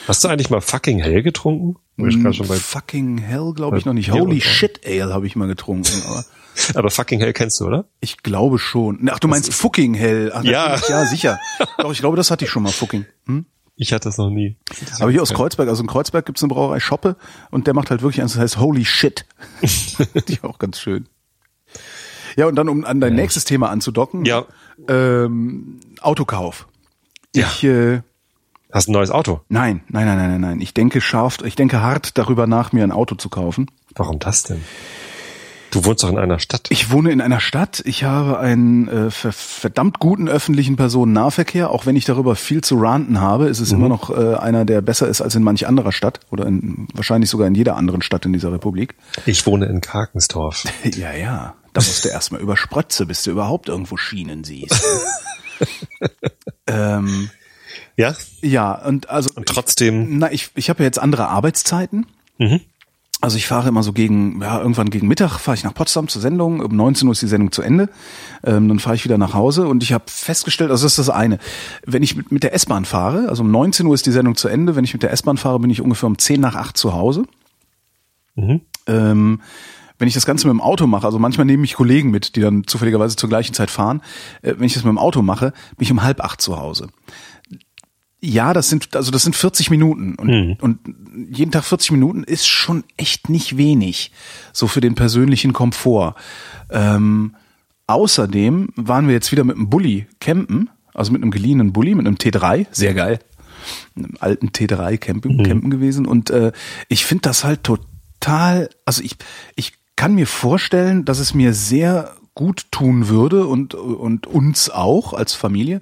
Hast du eigentlich mal fucking hell getrunken? Bei, Fucking hell, glaube ich noch nicht. Holy shit ale habe ich mal getrunken. Aber [LAUGHS] aber fucking hell kennst du, oder? ich glaube schon. Ach, du meinst fucking hell. Ach, Ja. ja, sicher. [LAUGHS] Doch, ich glaube, das hatte ich schon mal, fucking. Hm? Ich hatte das noch nie. Aber hier aus Kreuzberg, also in Kreuzberg gibt's eine Brauerei Schoppe und der macht halt wirklich eins, das heißt Holy Shit. [LAUGHS] Die auch ganz schön. Ja, und dann, um an dein nächstes Thema anzudocken, Ja. ähm, Autokauf. Ja. Ich, äh, Hast ein neues Auto. nein, nein, nein, nein, nein. Ich denke scharf, ich denke hart darüber nach, mir ein Auto zu kaufen. Warum das denn? Du wohnst doch in einer Stadt. Ich wohne in einer Stadt. Ich habe einen äh, ver verdammt guten öffentlichen Personennahverkehr. Auch wenn ich darüber viel zu ranten habe, ist es immer noch äh, einer, der besser ist als in manch anderer Stadt oder in, wahrscheinlich sogar in jeder anderen Stadt in dieser Republik. Ich wohne in Karkensdorf. [LAUGHS] Ja, ja. Da musst du erstmal über Sprötze, bis du überhaupt irgendwo Schienen siehst. [LAUGHS] ähm, Ja? ja, und also Und trotzdem, na, ich, ich habe ja jetzt andere Arbeitszeiten. Mhm. Also ich fahre immer so gegen, ja, irgendwann gegen Mittag fahre ich nach Potsdam zur Sendung. Um 19 Uhr ist die Sendung zu Ende. Ähm, dann fahre ich wieder nach Hause und ich habe festgestellt, also das ist das eine. Wenn ich mit, mit der S-Bahn fahre, also um 19 Uhr ist die Sendung zu Ende. Wenn ich mit der S-Bahn fahre, bin ich ungefähr um 10 nach 8 zu Hause. Mhm. Ähm, wenn ich das Ganze mit dem Auto mache, also manchmal nehme ich Kollegen mit, die dann zufälligerweise zur gleichen Zeit fahren. Äh, wenn ich das mit dem Auto mache, bin ich um halb acht zu Hause. Ja, das sind also das sind 40 Minuten und, Mhm. und jeden Tag 40 Minuten ist schon echt nicht wenig so für den persönlichen Komfort. Ähm, außerdem waren wir jetzt wieder mit einem Bulli campen, also mit einem geliehenen Bulli, mit einem T3, sehr geil, einem alten T3 campen, campen gewesen und äh, ich finde das halt total, also ich ich kann mir vorstellen, dass es mir sehr gut tun würde und, und uns auch als Familie,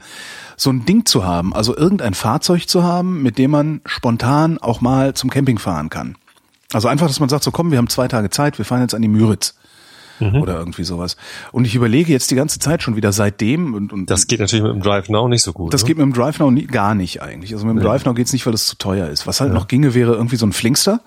so ein Ding zu haben, also irgendein Fahrzeug zu haben, mit dem man spontan auch mal zum Camping fahren kann. Also einfach, dass man sagt, so komm, wir haben zwei Tage Zeit, wir fahren jetzt an die Müritz. Oder irgendwie sowas. Und ich überlege jetzt die ganze Zeit schon wieder seitdem und, und das geht natürlich mit dem Drive Now nicht so gut. das ne? geht mit dem Drive Now nie, gar nicht eigentlich. Also mit dem Drive Now geht's nicht, weil es zu teuer ist. Was halt noch ginge, wäre irgendwie so ein Flinkster,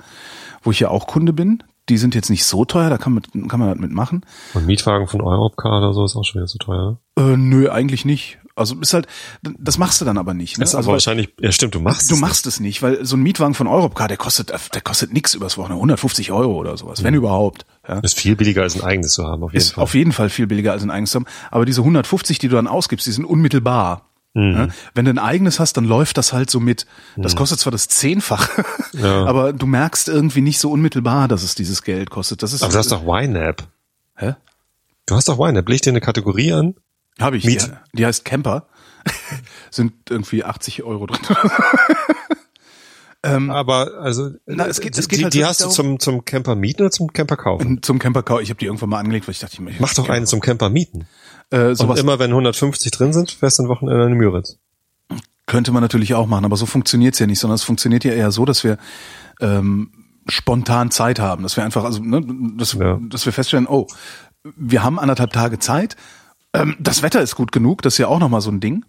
wo ich ja auch Kunde bin. Die sind jetzt nicht so teuer, da kann man, kann man halt mitmachen. Und Mietwagen von Europcar oder so ist auch schon wieder zu teuer. Äh, nö, eigentlich nicht. Also ist halt, das machst du dann aber nicht. Ne? Das ist also wahrscheinlich, ja stimmt, du machst Du es machst es nicht, weil so ein Mietwagen von Europcar, der kostet, der kostet nix übers Wochenende, 150 Euro oder sowas, wenn überhaupt. Ja. nicht. Ist viel billiger als ein eigenes zu haben, auf jeden Ist Fall. auf jeden Fall viel billiger als ein eigenes zu haben. Aber diese 150, die du dann ausgibst, die sind unmittelbar. Mhm. Ja? Wenn du ein eigenes hast, dann läuft das halt so mit. Das kostet zwar das Zehnfache, [LAUGHS] Ja. aber du merkst irgendwie nicht so unmittelbar, dass es dieses Geld kostet. Das ist, aber du hast doch YNAB. hä? Du hast doch YNAB. Leg dir eine Kategorie an. Hab ich. Miet- Die, die heißt Camper. [LAUGHS] sind irgendwie 80 Euro drin. [LAUGHS] Aber also, Na, es geht- es geht die, halt die hast du zum, zum Camper mieten oder zum Camper kaufen? Zum Camper kaufen. Ich habe die irgendwann mal angelegt, weil ich dachte, ich möchte Mach doch einen zum Camper mieten. Äh, Und sowas immer wenn 150 drin sind, fährst du ein Wochenende in Müritz. Könnte man natürlich auch machen, aber so funktioniert's ja nicht, sondern es funktioniert ja eher so, dass wir ähm, spontan Zeit haben, dass wir einfach, also ne, dass, Ja. dass wir feststellen, oh, wir haben anderthalb Tage Zeit, ähm, das Wetter ist gut genug, das ist ja auch nochmal so ein Ding.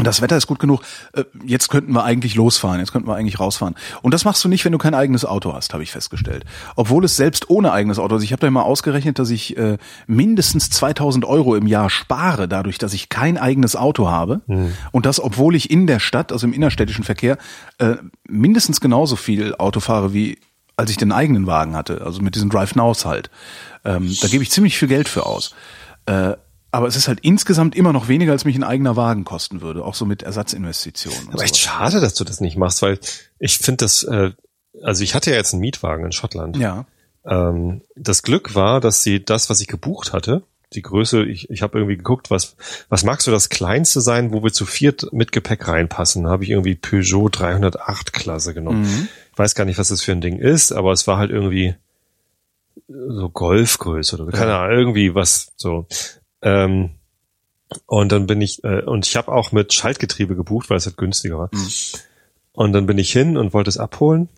Das Wetter ist gut genug. äh, Jetzt könnten wir eigentlich losfahren. Jetzt könnten wir eigentlich rausfahren. Und das machst du nicht, wenn du kein eigenes Auto hast, habe ich festgestellt. Obwohl es selbst ohne eigenes Auto, also ich habe da mal ausgerechnet, dass ich äh, mindestens 2000 Euro im Jahr spare, dadurch, dass ich kein eigenes Auto habe. Und das, obwohl ich in der Stadt, also im innerstädtischen Verkehr, äh, mindestens genauso viel Auto fahre, wie als ich den eigenen Wagen hatte. Also mit diesen Drive Nows halt. Ähm, da gebe ich ziemlich viel Geld für aus. Äh, aber es ist halt insgesamt immer noch weniger, als mich ein eigener Wagen kosten würde, auch so mit Ersatzinvestitionen. Aber echt schade, dass du das nicht machst, weil ich finde das, äh, also ich hatte ja jetzt einen Mietwagen in Schottland. Ja. Ähm, das Glück war, dass sie das, was ich gebucht hatte, die Größe, ich, ich habe irgendwie geguckt, was, was magst du das kleinste sein, wo wir zu viert mit Gepäck reinpassen? Da habe ich irgendwie Peugeot 308 Klasse genommen. Ich weiß gar nicht, was das für ein Ding ist, aber es war halt irgendwie so Golfgröße oder so, keine Ahnung, irgendwie was so. Ähm, und dann bin ich, äh, und ich habe auch mit Schaltgetriebe gebucht, weil es halt günstiger war. Und dann bin ich hin und wollte es abholen.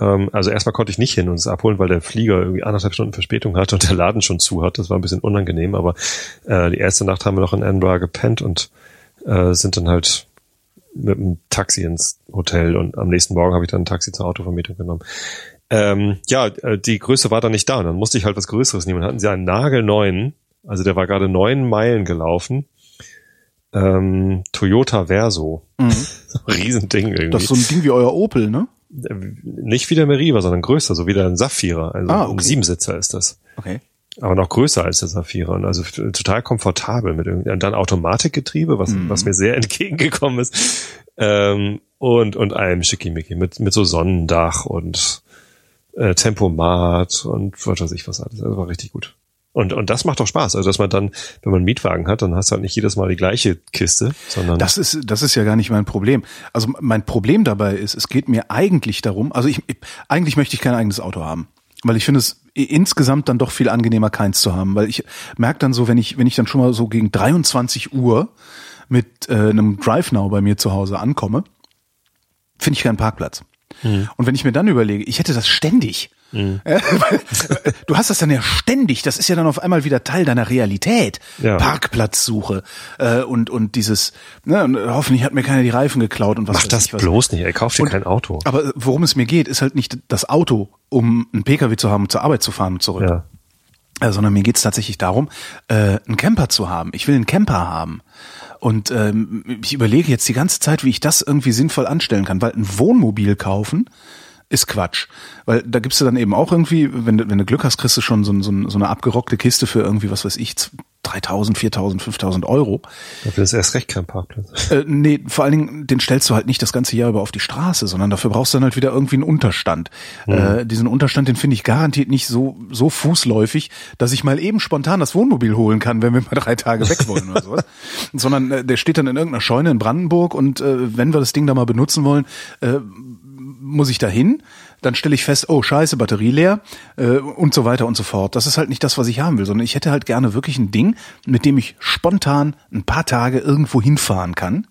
Ähm, also erstmal konnte ich nicht hin und es abholen, weil der Flieger irgendwie anderthalb Stunden Verspätung hatte und der Laden schon zu hat. Das war ein bisschen unangenehm, aber äh, die erste Nacht haben wir noch in Edinburgh gepennt und äh, sind dann halt mit dem Taxi ins Hotel und am nächsten Morgen habe ich dann ein Taxi zur Autovermietung genommen. Ähm, ja, äh, die Größe war dann nicht da und dann musste ich halt was Größeres nehmen. Dann hatten sie einen nagelneuen, also der war gerade neun Meilen gelaufen. Ähm, Toyota Verso. Mhm. [LAUGHS] Riesending irgendwie. Das ist so ein Ding wie euer Opel, ne? Äh, Nicht wie der Meriva, sondern größer, so wie der ein Saphira. Also Ah, ein okay. Siebensitzer ist das. Okay. Aber noch größer als der Saphira und also total komfortabel mit irgendwie, und dann Automatikgetriebe, was, Mhm. was mir sehr [LAUGHS] entgegengekommen ist. Ähm, und, und allem Schickimicki mit, mit so Sonnendach und äh, Tempomat und was weiß ich was alles. Das war richtig gut. Und, und das macht doch Spaß. Also, dass man dann, wenn man einen Mietwagen hat, dann hast du halt nicht jedes Mal die gleiche Kiste, sondern Das ist, das ist ja gar nicht mein Problem. Also mein Problem dabei ist, es geht mir eigentlich darum, also ich, ich eigentlich möchte ich kein eigenes Auto haben. Weil ich finde es insgesamt dann doch viel angenehmer, keins zu haben. Weil ich merke dann so, wenn ich, wenn ich dann schon mal so gegen 23 Uhr mit äh, einem Drive Now bei mir zu Hause ankomme, finde ich keinen Parkplatz. Und wenn ich mir dann überlege, ich hätte das ständig. Äh, [LAUGHS] du hast das dann ja ständig. Das ist ja dann auf einmal wieder Teil deiner Realität. Ja. Parkplatzsuche äh, und und dieses. Ne, und hoffentlich hat mir keiner die Reifen geklaut und was. mach weiß das ich was. bloß nicht. Ey, kauf dir Und- kein Auto. Aber worum es mir geht, ist halt nicht das Auto, um einen PKW zu haben, um zur Arbeit zu fahren und zurück. Ja. Äh, sondern mir geht es tatsächlich darum, äh, einen Camper zu haben. Ich will einen Camper haben. Und ähm, ich überlege jetzt die ganze Zeit, wie ich das irgendwie sinnvoll anstellen kann, weil ein Wohnmobil kaufen ist Quatsch. Weil da gibst du dann eben auch irgendwie, wenn du, wenn du Glück hast, kriegst du schon so, so, so eine abgerockte Kiste für irgendwie, was weiß ich, 3000, 4000, 5000 Euro. Dafür ist erst recht kein Parkplatz. Äh, nee, vor allen Dingen, den stellst du halt nicht das ganze Jahr über auf die Straße, sondern dafür brauchst du dann halt wieder irgendwie einen Unterstand. Äh, diesen Unterstand, den finde ich garantiert nicht so, so fußläufig, dass ich mal eben spontan das Wohnmobil holen kann, wenn wir mal drei Tage weg wollen oder sowas. [LAUGHS] Sondern äh, der steht dann in irgendeiner Scheune in Brandenburg und äh, wenn wir das Ding da mal benutzen wollen, äh, muss ich da hin, dann stelle ich fest, oh scheiße, Batterie leer äh, und so weiter und so fort. Das ist halt nicht das, was ich haben will, sondern ich hätte halt gerne wirklich ein Ding, mit dem ich spontan ein paar Tage irgendwo hinfahren kann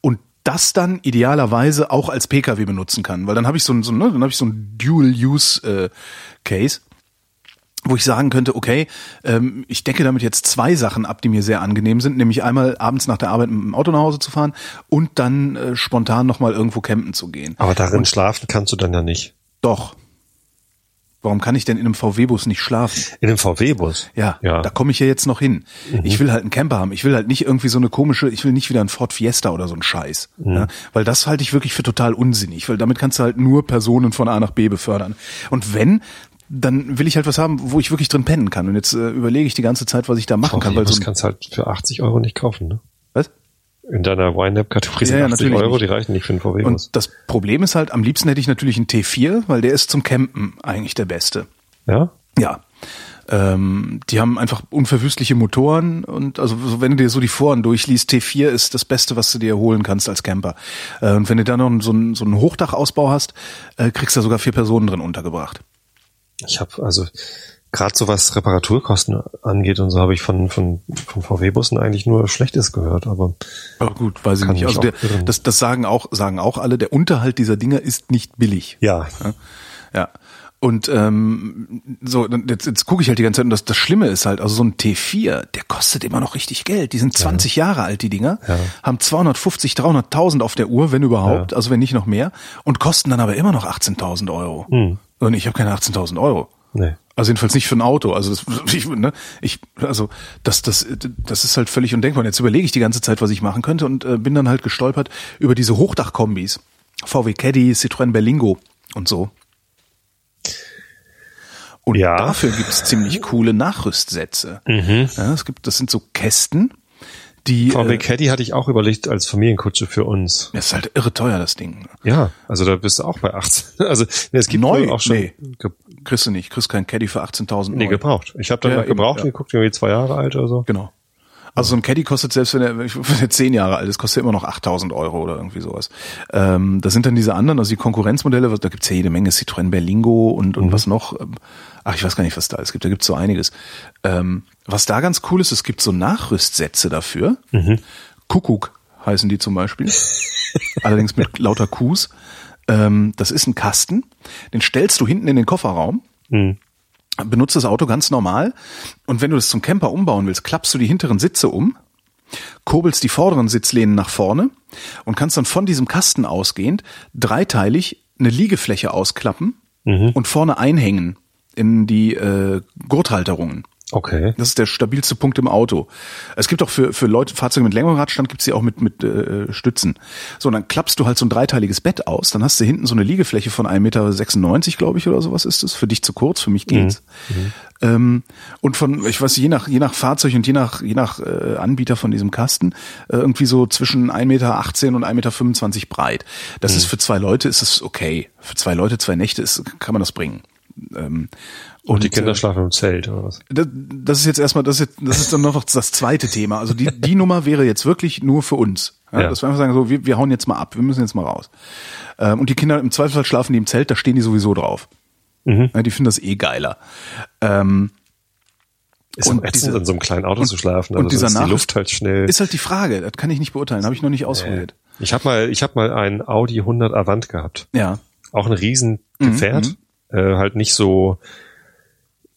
und das dann idealerweise auch als PKW benutzen kann, weil dann habe ich so ein, so, ne, dann habe ich so ein Dual-Use-Case wo ich sagen könnte, okay, ähm, ich decke damit jetzt zwei Sachen ab, die mir sehr angenehm sind, nämlich einmal abends nach der Arbeit mit dem Auto nach Hause zu fahren und dann äh, spontan nochmal irgendwo campen zu gehen. Aber darin schlafen kannst du dann ja nicht. Doch. Warum kann ich denn in einem VW-Bus nicht schlafen? In dem VW-Bus. Ja, Ja. da komme ich ja jetzt noch hin. Ich will halt einen Camper haben. Ich will halt nicht irgendwie so eine komische, ich will nicht wieder ein Ford Fiesta oder so ein Scheiß. Ja, weil das halte ich wirklich für total unsinnig, weil damit kannst du halt nur Personen von A nach B befördern. Und wenn, dann will ich halt was haben, wo ich wirklich drin pennen kann. Und jetzt äh, überlege ich die ganze Zeit, was ich da machen kann. Weil so VW-Bus ein, kannst du halt für 80 Euro nicht kaufen, ne? was? In deiner YNAB-Kategorie Ja, ja, 80 natürlich Euro, nicht. die reichen nicht für einen VW-Bus. Und das Problem ist halt, am liebsten hätte ich natürlich einen T4, weil der ist zum Campen eigentlich der beste. Ja? Ja. Ähm, die haben einfach unverwüstliche Motoren und also so, wenn du dir so die Foren durchliest, T4 ist das Beste, was du dir holen kannst als Camper. Äh, und wenn du dann noch so einen, so einen Hochdachausbau hast, äh, kriegst du da sogar vier Personen drin untergebracht. Ich habe also gerade so was Reparaturkosten angeht und so habe ich von von von VW-Bussen eigentlich nur Schlechtes gehört, aber Aber gut, weiß ich nicht. Also der, das, das sagen auch sagen auch alle. Der Unterhalt dieser Dinger ist nicht billig. ja, Ja. Und ähm, so, jetzt, jetzt gucke ich halt die ganze Zeit und das, das Schlimme ist halt, also so ein T4, der kostet immer noch richtig Geld. Die sind 20 Jahre alt, die Dinger, Ja. haben 250, 300.000 auf der Uhr, wenn überhaupt, also wenn nicht noch mehr, und kosten dann aber immer noch 18.000 Euro. Hm. Und ich habe keine 18.000 Euro. nee. Also jedenfalls nicht für ein Auto. Also das, [LAUGHS] ich, ne, ich, also das, das, das ist halt völlig undenkbar. Und jetzt überlege ich die ganze Zeit, was ich machen könnte und äh, bin dann halt gestolpert über diese Hochdachkombis, VW Caddy, Citroën Berlingo und so. Und Ja. dafür gibt's ziemlich coole Nachrüstsätze. Ja, es gibt, das sind so Kästen, die. VW Äh, Caddy hatte ich auch überlegt als Familienkutsche für uns. das ist halt irre teuer, das Ding. Ja, also da bist du auch bei 18. [LAUGHS] Also nee, es gibt Neu? auch schon Nee. Kriegst du nicht, kriegst kein Caddy für 18.000 nee, Euro. gebraucht. Ich habe dann Ja, gebraucht eben, ja. geguckt, irgendwie zwei Jahre alt oder so. Genau. Also so ein Caddy kostet selbst, wenn er, wenn er zehn Jahre alt ist, kostet er immer noch 8000 Euro oder irgendwie sowas. Ähm, das sind dann diese anderen, also die Konkurrenzmodelle, da gibt's ja jede Menge, Citroën Berlingo und, und was noch. Ach, ich weiß gar nicht, was da alles gibt, da gibt's so einiges. Ähm, was da ganz cool ist, es gibt so Nachrüstsätze dafür. Kuckuck heißen die zum Beispiel. [LAUGHS] Allerdings mit lauter Qs. Ähm, das ist ein Kasten, den stellst du hinten in den Kofferraum benutzt das Auto ganz normal und wenn du das zum Camper umbauen willst, klappst du die hinteren Sitze um, kurbelst die vorderen Sitzlehnen nach vorne und kannst dann von diesem Kasten ausgehend dreiteilig eine Liegefläche ausklappen, und vorne einhängen in die äh, Gurthalterungen. Okay. Das ist der stabilste Punkt im Auto. Es gibt auch für, für Leute, Fahrzeuge mit längerem Radstand gibt's sie auch mit, mit äh, Stützen. So, und dann klappst du halt so ein dreiteiliges Bett aus, dann hast du hinten so eine Liegefläche von 1,96 Meter, glaube ich, oder sowas ist es. Für dich zu kurz, für mich geht's. Ähm, und von, ich weiß, je nach, je nach Fahrzeug und je nach, je nach äh, Anbieter von diesem Kasten, äh, irgendwie so zwischen 1,18 Meter und 1,25 Meter breit. Das ist für zwei Leute ist es okay. Für zwei Leute, zwei Nächte ist, kann man das bringen. Ähm, Und die äh, Kinder schlafen im Zelt oder was? das, das ist jetzt erstmal, das ist, das ist dann noch das zweite Thema. Also die, die [LAUGHS] Nummer wäre jetzt wirklich nur für uns. Ja, Ja. Dass wir einfach sagen, so, wir, wir hauen jetzt mal ab, wir müssen jetzt mal raus. Ähm, und die Kinder im Zweifelsfall schlafen die im Zelt, da stehen die sowieso drauf. Mhm. Ja, die finden das eh geiler. Ähm, Ist Und und ätzend, diese- in so einem kleinen Auto zu schlafen. und Also dieser ist die Luft halt schnell. ist halt die Frage, das kann ich nicht beurteilen, habe ich noch nicht ausprobiert. ich habe mal, ich habe mal einen Audi 100 Avant gehabt. Ja. Auch ein riesen Mhm, Gefährt, äh, halt nicht so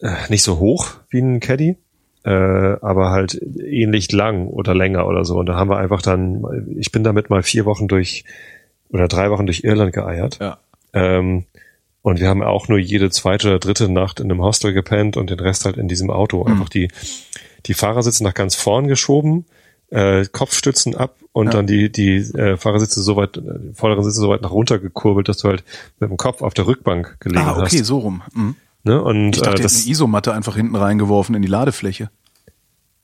äh, nicht so hoch wie ein Caddy, äh, aber halt ähnlich lang oder länger oder so. Und da haben wir einfach dann, ich bin damit mal vier Wochen durch oder drei Wochen durch Irland geeiert. Ja. Ähm, und wir haben auch nur jede zweite oder dritte Nacht in einem Hostel gepennt und den Rest halt in diesem Auto. Mhm. Einfach die, die Fahrersitze nach ganz vorn geschoben, äh, Kopfstützen ab und Ja. dann die, die äh, Fahrersitze so weit, äh, die vorderen Sitze so weit nach runter gekurbelt, dass du halt mit dem Kopf auf der Rückbank gelegen Ah, okay, hast. so rum. Mhm. Ne? Und Ich dachte, äh, die das, eine Isomatte einfach hinten reingeworfen in die Ladefläche.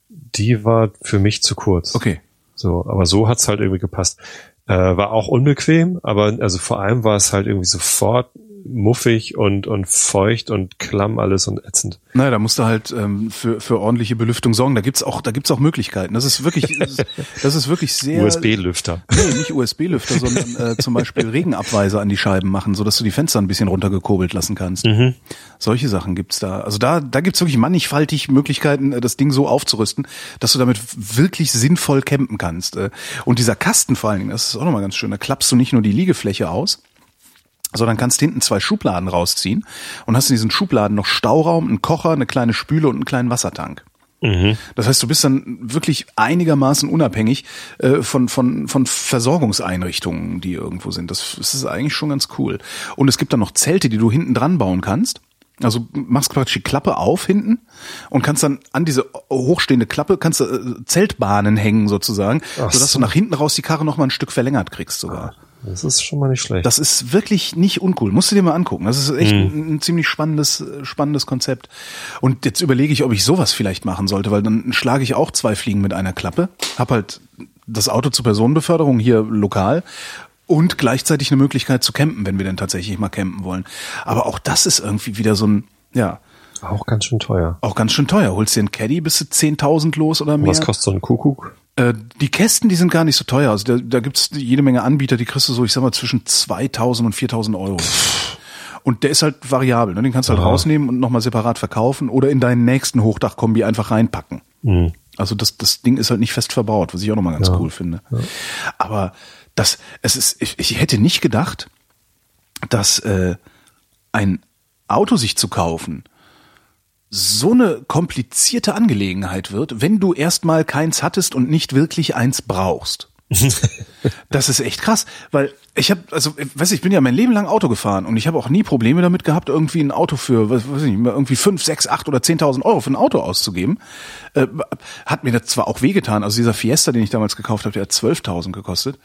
die war für mich zu kurz. Okay. So, aber so hat's halt irgendwie gepasst. Äh, war auch unbequem, aber also vor allem war es halt irgendwie sofort muffig und, und feucht und klamm alles und ätzend. Naja, da musst du halt ähm, für, für ordentliche Belüftung sorgen. Da gibt's auch, da gibt's auch Möglichkeiten. Das ist wirklich, das ist, das ist wirklich sehr. USB-Lüfter. Nee, nicht USB-Lüfter, sondern äh, zum Beispiel Regenabweise an die Scheiben machen, so dass du die Fenster ein bisschen runtergekurbelt lassen kannst. Solche Sachen gibt's da. Also da, da gibt's wirklich mannigfaltig Möglichkeiten, äh, das Ding so aufzurüsten, dass du damit wirklich sinnvoll campen kannst. Äh, Und dieser Kasten vor allen Dingen, das ist auch nochmal ganz schön. Da klappst du nicht nur die Liegefläche aus, sondern kannst hinten zwei Schubladen rausziehen und hast in diesen Schubladen noch Stauraum, einen Kocher, eine kleine Spüle und einen kleinen Wassertank. Das heißt, du bist dann wirklich einigermaßen unabhängig äh, von, von, von Versorgungseinrichtungen, die irgendwo sind. Das, das ist eigentlich schon ganz cool. Und es gibt dann noch Zelte, die du hinten dran bauen kannst. Also machst praktisch die Klappe auf hinten und kannst dann an diese hochstehende Klappe kannst du äh, Zeltbahnen hängen sozusagen, Ach sodass so. du nach hinten raus die Karre noch mal ein Stück verlängert kriegst sogar. Das ist schon mal nicht schlecht. Das ist wirklich nicht uncool. Musst du dir mal angucken. Das ist echt ein, ein ziemlich spannendes, spannendes Konzept. Und jetzt überlege ich, ob ich sowas vielleicht machen sollte, weil dann schlage ich auch zwei Fliegen mit einer Klappe. Hab halt das Auto zur Personenbeförderung hier lokal und gleichzeitig eine Möglichkeit zu campen, wenn wir denn tatsächlich mal campen wollen. Aber auch das ist irgendwie wieder so ein, ja, auch ganz schön teuer. auch ganz schön teuer. Holst dir einen Caddy, bist du 10.000 los oder mehr? Was kostet so ein Kuckuck? Äh, die Kästen, die sind gar nicht so teuer. Also da, da gibt's jede Menge Anbieter, die kriegst du so, ich sag mal, zwischen 2000 und 4000 Euro. Und der ist halt variabel. Ne? Den kannst du halt rausnehmen und nochmal separat verkaufen oder in deinen nächsten Hochdachkombi einfach reinpacken. Also das, das Ding ist halt nicht fest verbaut, was ich auch nochmal ganz cool finde. Aber das, es ist, ich, ich hätte nicht gedacht, dass äh, ein Auto sich zu kaufen so eine komplizierte Angelegenheit wird, wenn du erstmal keins hattest und nicht wirklich eins brauchst. [LAUGHS] das ist echt krass, weil ich habe, also, weiß ich, ich bin ja mein Leben lang Auto gefahren und ich habe auch nie Probleme damit gehabt, irgendwie ein Auto für, was weiß ich, nicht, irgendwie fünf, sechs, acht oder zehntausend Euro für ein Auto auszugeben. Äh, hat mir das zwar auch wehgetan, also dieser Fiesta, den ich damals gekauft habe, der hat 12.000 gekostet.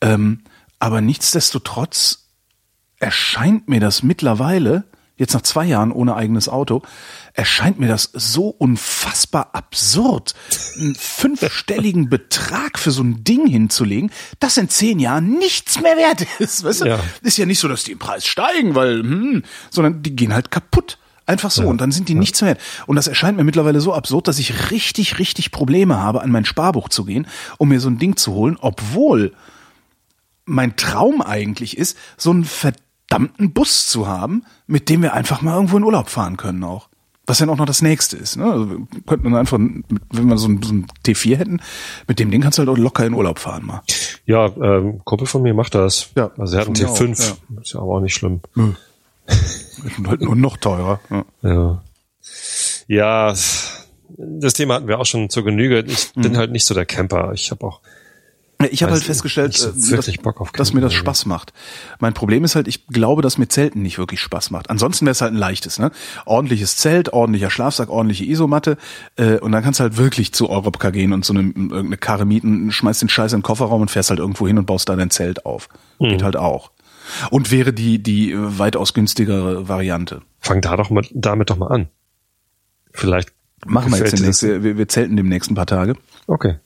Ähm, aber nichtsdestotrotz erscheint mir das mittlerweile, jetzt nach zwei Jahren ohne eigenes Auto, erscheint mir das so unfassbar absurd, einen fünfstelligen [LAUGHS] Betrag für so ein Ding hinzulegen, das in zehn Jahren nichts mehr wert ist. Weißt du? Ja. Ist ja nicht so, dass die im Preis steigen, weil, hm, sondern die gehen halt kaputt. Einfach so. Und dann sind die nichts mehr wert. Und das erscheint mir mittlerweile so absurd, dass ich richtig, richtig Probleme habe, an mein Sparbuch zu gehen, um mir so ein Ding zu holen, obwohl mein Traum eigentlich ist, so einen verdammten Bus zu haben, mit dem wir einfach mal irgendwo in Urlaub fahren können auch. Was dann auch noch das nächste ist. Ne? Also wir könnten dann einfach, wenn wir so ein, so ein T4 hätten, mit dem Ding kannst du halt auch locker in Urlaub fahren mal. Ja, ähm, Kumpel von mir macht das. Ja, also er hat einen von mir auch, T5. Ist ja aber auch nicht schlimm. Und halt nur noch teurer. Ja. Ja. Ja, das Thema hatten wir auch schon zur Genüge. Ich bin halt nicht so der Camper. Ich habe auch Ich habe halt festgestellt, äh, dass, dass mir das Spaß macht. Mein Problem ist halt, ich glaube, dass mir Zelten nicht wirklich Spaß macht. Ansonsten wäre es halt ein leichtes, ne? Ordentliches Zelt, ordentlicher Schlafsack, ordentliche Isomatte äh, und dann kannst du halt wirklich zu Europcar gehen und so eine irgendeine Karre mieten, schmeißt den Scheiß in den Kofferraum und fährst halt irgendwo hin und baust da dein Zelt auf. Mhm. Geht halt auch. Und wäre die die äh, weitaus günstigere Variante. Fang da doch mal, damit doch mal an. Vielleicht Machen wir jetzt demnächst. Wir, wir, wir zelten demnächst ein paar Tage. Okay.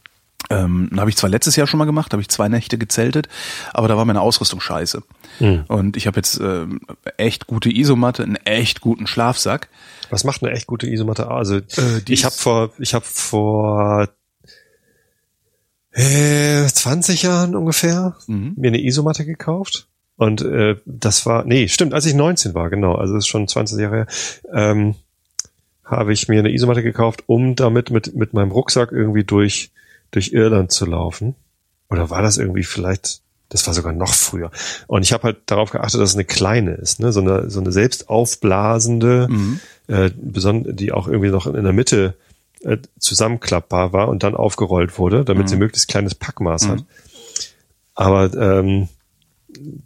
Ähm, habe ich zwar letztes Jahr schon mal gemacht, habe ich zwei Nächte gezeltet, aber da war meine Ausrüstung scheiße. Hm. Und ich habe jetzt ähm, echt gute Isomatte, einen echt guten Schlafsack. Was macht eine echt gute Isomatte? Also Äh, ich habe vor, ich habe vor äh, 20 Jahren ungefähr Mhm. mir eine Isomatte gekauft. Und äh, das war, nee, stimmt, als ich 19 war, genau, also das ist schon 20 Jahre her, ähm, habe ich mir eine Isomatte gekauft, um damit mit, mit meinem Rucksack irgendwie durch, durch Irland zu laufen. Oder war das irgendwie vielleicht, das war sogar noch früher. Und ich habe halt darauf geachtet, dass es eine kleine ist, ne? so, eine, so eine selbst aufblasende, Mhm. äh, die auch irgendwie noch in der Mitte äh, zusammenklappbar war und dann aufgerollt wurde, damit sie möglichst kleines Packmaß hat. Aber ähm,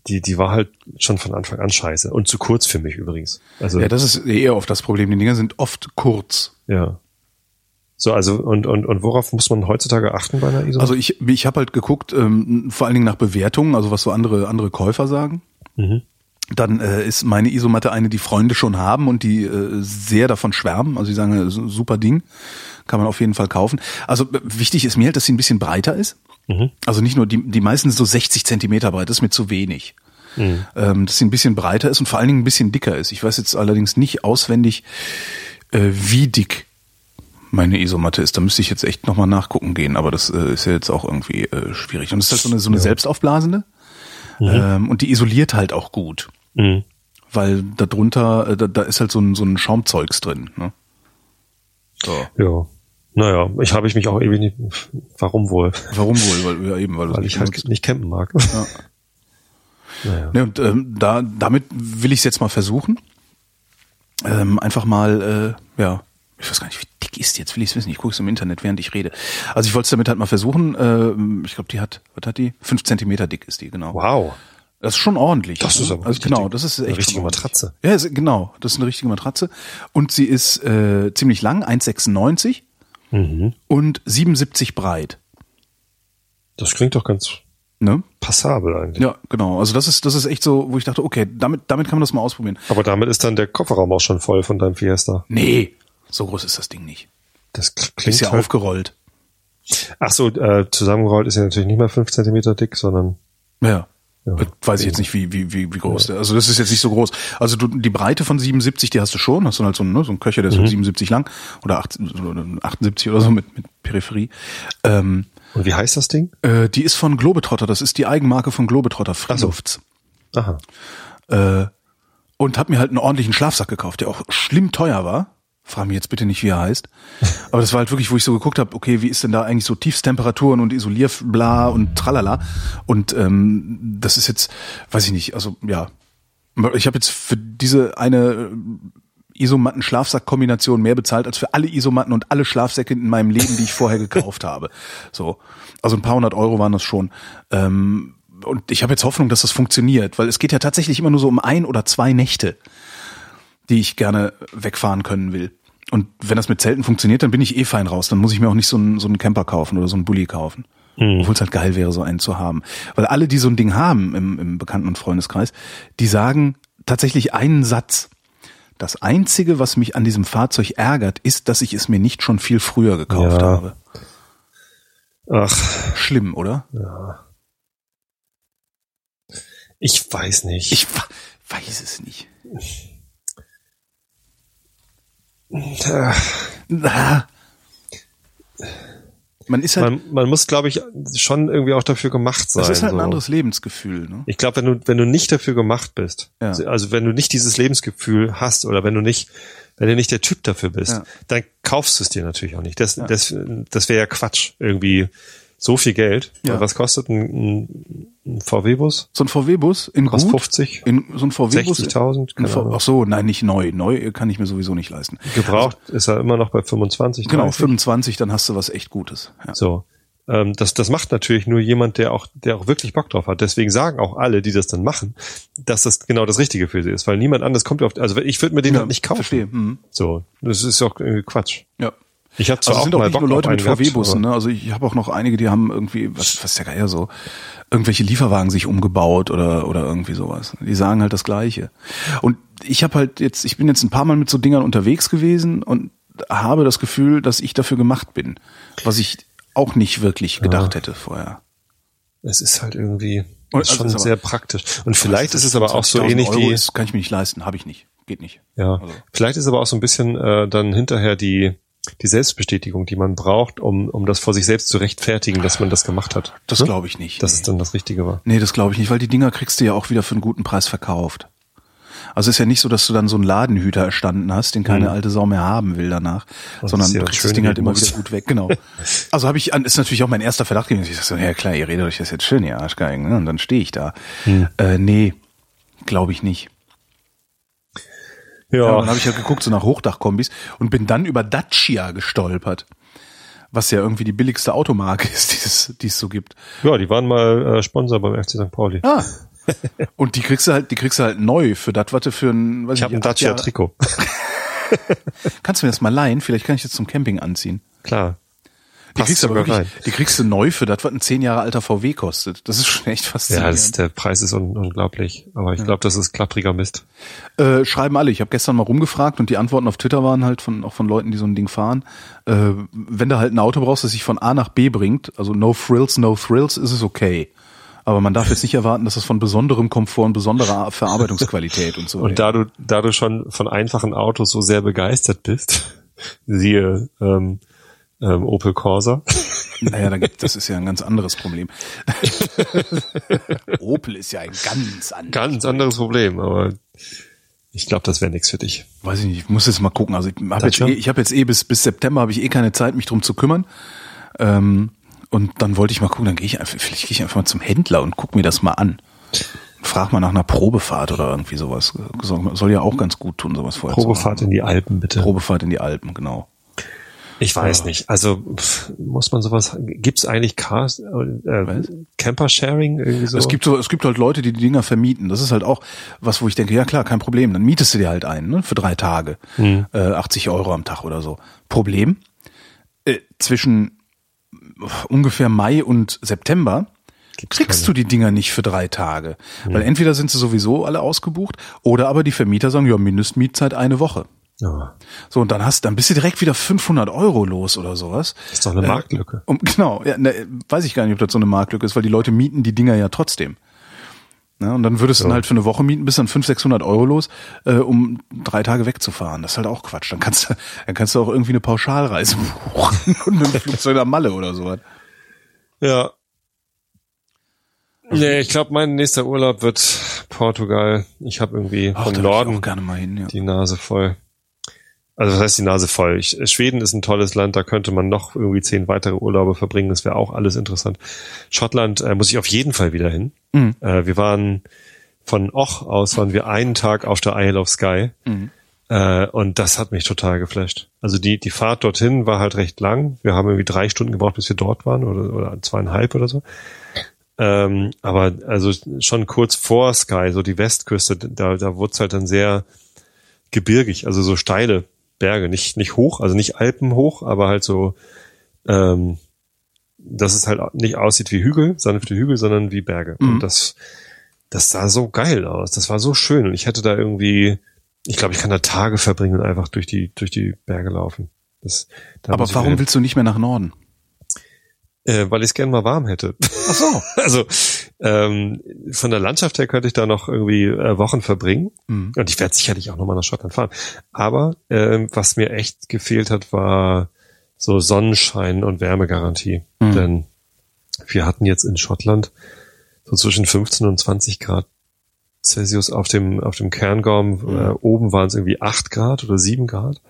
die, die war halt schon von Anfang an scheiße. Und zu kurz für mich übrigens. Also Ja, das ist eher oft das Problem. Die Dinger sind oft kurz. ja. So, also und, und, und worauf muss man heutzutage achten bei einer ISO? Also ich, ich habe halt geguckt, ähm, vor allen Dingen nach Bewertungen, also was so andere andere Käufer sagen. Mhm. Dann äh, ist meine Isomatte eine, die Freunde schon haben und die äh, sehr davon schwärmen. Also die sagen, äh, su- super Ding, kann man auf jeden Fall kaufen. Also wichtig ist mir halt, dass sie ein bisschen breiter ist. Mhm. Also nicht nur, die, die meisten sind so 60 Zentimeter breit, das ist mir zu wenig. Mhm. Ähm, dass sie ein bisschen breiter ist und vor allen Dingen ein bisschen dicker ist. Ich weiß jetzt allerdings nicht auswendig, äh, wie dick meine Isomatte ist. Da müsste ich jetzt echt nochmal nachgucken gehen, aber das äh, ist ja jetzt auch irgendwie äh, schwierig. Und es ist halt so eine, so eine selbstaufblasende ähm, und die isoliert halt auch gut, Mhm. weil da drunter, äh, da, da ist halt so ein, so ein Schaumzeugs drin. Ne? So. Ja. Naja, ich habe ich mich auch ewig nicht. Warum wohl? Warum wohl? Weil, ja, eben, weil, Weil ich halt nicht campen mag. Ja. [LAUGHS] Naja. Ne, und ähm, da, damit will ich es jetzt mal versuchen. Ähm, einfach mal, äh, ja, ich weiß gar nicht, wie dick ist die jetzt, will ich es wissen. Ich gucke es im Internet, während ich rede. Also ich wollte es damit halt mal versuchen. Ähm, ich glaube, die hat, was hat die? Fünf Zentimeter dick ist die, genau. Wow. Das ist schon ordentlich. Das ist aber also genau, das ist Eine echt richtige schon ordentlich. Matratze. Ja, ist, genau, das ist eine richtige Matratze. Und sie ist äh, ziemlich lang, 1,96 Mhm. und 77 breit. Das klingt doch ganz Ne? passabel eigentlich. Ja, genau. Also das ist, das ist echt so, wo ich dachte, okay, damit, damit kann man das mal ausprobieren. Aber damit ist dann der Kofferraum auch schon voll von deinem Fiesta. Nee, so groß ist das Ding nicht. Das kl- Ist klingt ja halt. aufgerollt. Ach so, äh, zusammengerollt ist ja natürlich nicht mal fünf Zentimeter dick, sondern Ja. Ja. Weiß ich jetzt nicht, wie, wie, wie, wie groß der Also das ist jetzt nicht so groß. Also du, die Breite von 77, die hast du schon. Hast du halt so, einen, ne, so einen Köcher, der ist so 77 lang oder 8, oder 78 oder so mit, mit Peripherie. Ähm, Und wie heißt das Ding? äh, die ist von Globetrotter. Das ist die Eigenmarke von Globetrotter, Freelufts. Aha. Äh, und hab mir halt einen ordentlichen Schlafsack gekauft, der auch schlimm teuer war. Frag mich jetzt bitte nicht, wie er heißt. Aber das war halt wirklich, wo ich so geguckt habe, okay, wie ist denn da eigentlich so Tiefstemperaturen und Isolierbla und tralala. Und ähm, das ist jetzt, weiß ich nicht, also ja. Ich habe jetzt für diese eine Isomatten-Schlafsack-Kombination mehr bezahlt als für alle Isomatten und alle Schlafsäcke in meinem Leben, die ich vorher gekauft [LAUGHS] habe. So. Also ein paar hundert Euro waren das schon. Ähm, und ich habe jetzt Hoffnung, dass das funktioniert, weil es geht ja tatsächlich immer nur so um ein oder zwei Nächte, die ich gerne wegfahren können will. Und wenn das mit Zelten funktioniert, dann bin ich eh fein raus. Dann muss ich mir auch nicht so einen, so einen Camper kaufen oder so einen Bulli kaufen. Obwohl es halt geil wäre, so einen zu haben. Weil alle, die so ein Ding haben im, im Bekannten- und Freundeskreis, die sagen tatsächlich einen Satz. Das Einzige, was mich an diesem Fahrzeug ärgert, ist, dass ich es mir nicht schon viel früher gekauft Ja. habe. Ach, Schlimm, oder? ich weiß nicht. Ich weiß es nicht. Ah. Man ist halt, man, man muss, glaube ich, schon irgendwie auch dafür gemacht sein. das ist halt ein so. anderes Lebensgefühl. Ne? Ich glaube, wenn du, wenn du nicht dafür gemacht bist, Ja. also wenn du nicht dieses Lebensgefühl hast oder wenn du nicht, wenn du nicht der Typ dafür bist, Ja. dann kaufst du es dir natürlich auch nicht. Das, das, das wäre ja Quatsch. Irgendwie so viel Geld. Ja. Was kostet ein, ein, ein VW-Bus? So ein VW-Bus in Kostet gut, 50? in so ein VW-Bus 60.000? ein Keine V- Ahnung. Ach so, nein, nicht neu. Neu kann ich mir sowieso nicht leisten. Gebraucht ist er immer noch bei 25. Genau, 30. 25, dann hast du was echt Gutes. Ja. So. ähm, das, das macht natürlich nur jemand, der auch, der auch wirklich Bock drauf hat. Deswegen sagen auch alle, die das dann machen, dass das genau das Richtige für sie ist, weil niemand anders kommt auf, also ich würde mir den Ja, halt nicht kaufen. verstehe. Mhm. So, das ist auch irgendwie Quatsch. Ja. Ich hatte zwar Also es auch sind auch nicht nur Leute mit VW-Bussen, aber- ne? Also ich habe auch noch einige, die haben irgendwie, was, was ist der Geier so, irgendwelche Lieferwagen sich umgebaut oder oder irgendwie sowas. Die sagen halt das Gleiche. Und ich habe halt jetzt, ich bin jetzt ein paar Mal mit so Dingern unterwegs gewesen und habe das Gefühl, dass ich dafür gemacht bin, was ich auch nicht wirklich gedacht hätte vorher. Es ist halt irgendwie Und ist also schon aber- sehr praktisch. Und vielleicht ist es aber auch so 20.000 ähnlich Euro wie, ist, kann ich mir nicht leisten, habe ich nicht, geht nicht. ja, Also. vielleicht ist aber auch so ein bisschen äh, dann hinterher die die Selbstbestätigung, die man braucht, um um das vor sich selbst zu rechtfertigen, dass man das gemacht hat. Das Ne? glaube ich nicht. Dass es dann das Richtige war. Nee, das glaube ich nicht, weil die Dinger kriegst du ja auch wieder für einen guten Preis verkauft. Also ist ja nicht so, dass du dann so einen Ladenhüter erstanden hast, den keine alte Sau mehr haben will danach, Und sondern das du ja kriegst das Ding halt immer wieder gut weg, genau. [LAUGHS] Also habe ich, ist natürlich auch mein erster Verdacht gewesen. Ich dachte so, ja klar, ihr redet euch das jetzt schön, ihr Arschgeigen, ne? und dann stehe ich da. Hm. Äh, nee, glaube ich nicht. Ja, Ja, und dann habe ich halt geguckt, so nach Hochdachkombis und bin dann über Dacia gestolpert. Was ja irgendwie die billigste Automarke [LAUGHS] ist, die es, die es so gibt. ja, die waren mal äh, Sponsor beim FC St. Pauli. Ah. [LAUGHS] Und die kriegst du halt, die kriegst du halt neu für das, was du für ein, weiß Ich habe ein Dacia-Trikot. [LAUGHS] Kannst du mir das mal leihen? Vielleicht kann ich das zum Camping anziehen. Klar. Die kriegst du wirklich, die kriegst du neu für das, was ein zehn Jahre alter VW kostet. Das ist schon echt Ja, faszinierend. das ist, der Preis ist un unglaublich. Aber ich glaube, das ist klappriger Mist. äh, schreiben alle. Ich habe gestern mal rumgefragt und die Antworten auf Twitter waren halt von auch von Leuten, die so ein Ding fahren. Äh, wenn du halt ein Auto brauchst, das sich von A nach B bringt, also no frills, no thrills, ist es okay. Aber man darf jetzt nicht erwarten, dass es von besonderem Komfort und besonderer Verarbeitungsqualität und so. Und da du, da du schon von einfachen Autos so sehr begeistert bist, [LAUGHS] siehe ähm, ähm, Opel Corsa, [LAUGHS] Naja, da gibt, das ist ja ein ganz anderes Problem. [LAUGHS] Opel ist ja ein ganz anderes. ganz anderes Problem, aber ich glaube, das wäre nichts für dich. Weiß ich nicht, ich muss jetzt mal gucken. Also ich habe jetzt, eh, ich hab jetzt eh bis, bis September habe ich eh keine Zeit, mich drum zu kümmern. Ähm, und dann wollte ich mal gucken, dann gehe ich einfach, vielleicht gehe ich einfach mal zum Händler und guck mir das mal an. Frag mal nach einer Probefahrt oder irgendwie sowas. Soll, ja auch ganz gut tun, sowas vorher Probefahrt in die Alpen, bitte. Probefahrt in die Alpen, genau. Ich weiß nicht. Also pff, muss man sowas. Gibt's eigentlich Cars, äh? Camper-Sharing irgendwie so? Es gibt so, es gibt halt Leute, die die Dinger vermieten. Das ist halt auch was, wo ich denke, ja klar, kein Problem. Dann mietest du dir halt einen, ne, für drei Tage. Hm. Äh, 80 Euro am Tag oder so. Problem, äh, zwischen ungefähr Mai und September Gibt's kriegst keine. du die Dinger nicht für drei Tage. Weil entweder sind sie sowieso alle ausgebucht oder aber die Vermieter sagen, ja, Mindestmietzeit eine Woche. Ja, So, und dann hast, dann bist du direkt wieder 500 Euro los oder sowas. das ist doch eine Marktlücke. Um, genau, ja, ne, weiß ich gar nicht, ob das so eine Marktlücke ist, weil die Leute mieten die Dinger ja trotzdem. Ja, und dann würdest du dann halt für eine Woche mieten, bist dann 500, 600 Euro los, äh, um drei Tage wegzufahren. Das ist halt auch Quatsch. Dann kannst du, dann kannst du auch irgendwie eine Pauschalreise buchen [LAUGHS] und mit dem Flugzeug nach Malle oder sowas. Ja. Nee, ich glaube, mein nächster Urlaub wird Portugal. Ich habe irgendwie Ach, vom würd ich Norden auch gerne mal hin, ja. die Nase voll. Also was heißt die Nase voll? Ich, Schweden ist ein tolles Land, da könnte man noch irgendwie zehn weitere Urlaube verbringen. Das wäre auch alles interessant. Schottland äh, muss ich auf jeden Fall wieder hin. Mhm. Äh, wir waren von Och aus waren wir einen Tag auf der Isle of Skye. Mhm. Äh, und das hat mich total geflasht. Also die, die Fahrt dorthin war halt recht lang. Wir haben irgendwie drei Stunden gebraucht, bis wir dort waren oder, oder zweieinhalb oder so. Ähm, aber also schon kurz vor Sky, so die Westküste, da, da wurde es halt dann sehr gebirgig, also so steile Berge, nicht, nicht hoch, also nicht Alpen hoch, aber halt so, ähm, dass es halt nicht aussieht wie Hügel, sanfte Hügel, sondern wie Berge. Mhm. Und das, das sah so geil aus. Das war so schön. Und ich hätte da irgendwie, ich glaube, ich kann da Tage verbringen und einfach durch die, durch die Berge laufen. Das, da Aber warum hin. willst du nicht mehr nach Norden? Äh, weil ich es gerne mal warm hätte. Ach so. [LAUGHS] Also ähm, von der Landschaft her könnte ich da noch irgendwie äh, Wochen verbringen. Mhm. Und ich werde sicherlich auch nochmal nach Schottland fahren. Aber ähm, was mir echt gefehlt hat, war so Sonnenschein und Wärmegarantie. Mhm. Denn wir hatten jetzt in Schottland so zwischen 15 und 20 Grad Celsius auf dem, auf dem Cairngorm. Mhm. Äh, oben waren es irgendwie 8 Grad oder 7 Grad.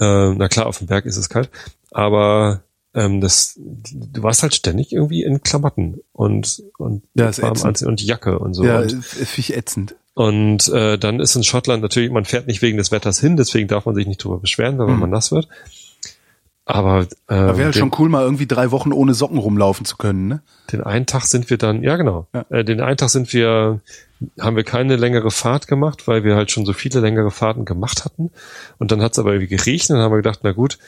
Äh, na klar, auf dem Berg ist es kalt. Aber ähm, das, du warst halt ständig irgendwie in Klamotten und, und Ja, ist warm anziehen und Jacke und so. Ja, und, finde ich ätzend. und äh, dann ist in Schottland natürlich, man fährt nicht wegen des Wetters hin, deswegen darf man sich nicht drüber beschweren, wenn Mhm. man nass wird. Aber äh, Da wäre halt den, schon cool, mal irgendwie drei Wochen ohne Socken rumlaufen zu können, ne? den einen Tag sind wir dann, ja genau, Ja. Äh, den einen Tag sind wir, haben wir keine längere Fahrt gemacht, weil wir halt schon so viele längere Fahrten gemacht hatten. Und dann hat es aber irgendwie geregnet, dann haben wir gedacht, na gut,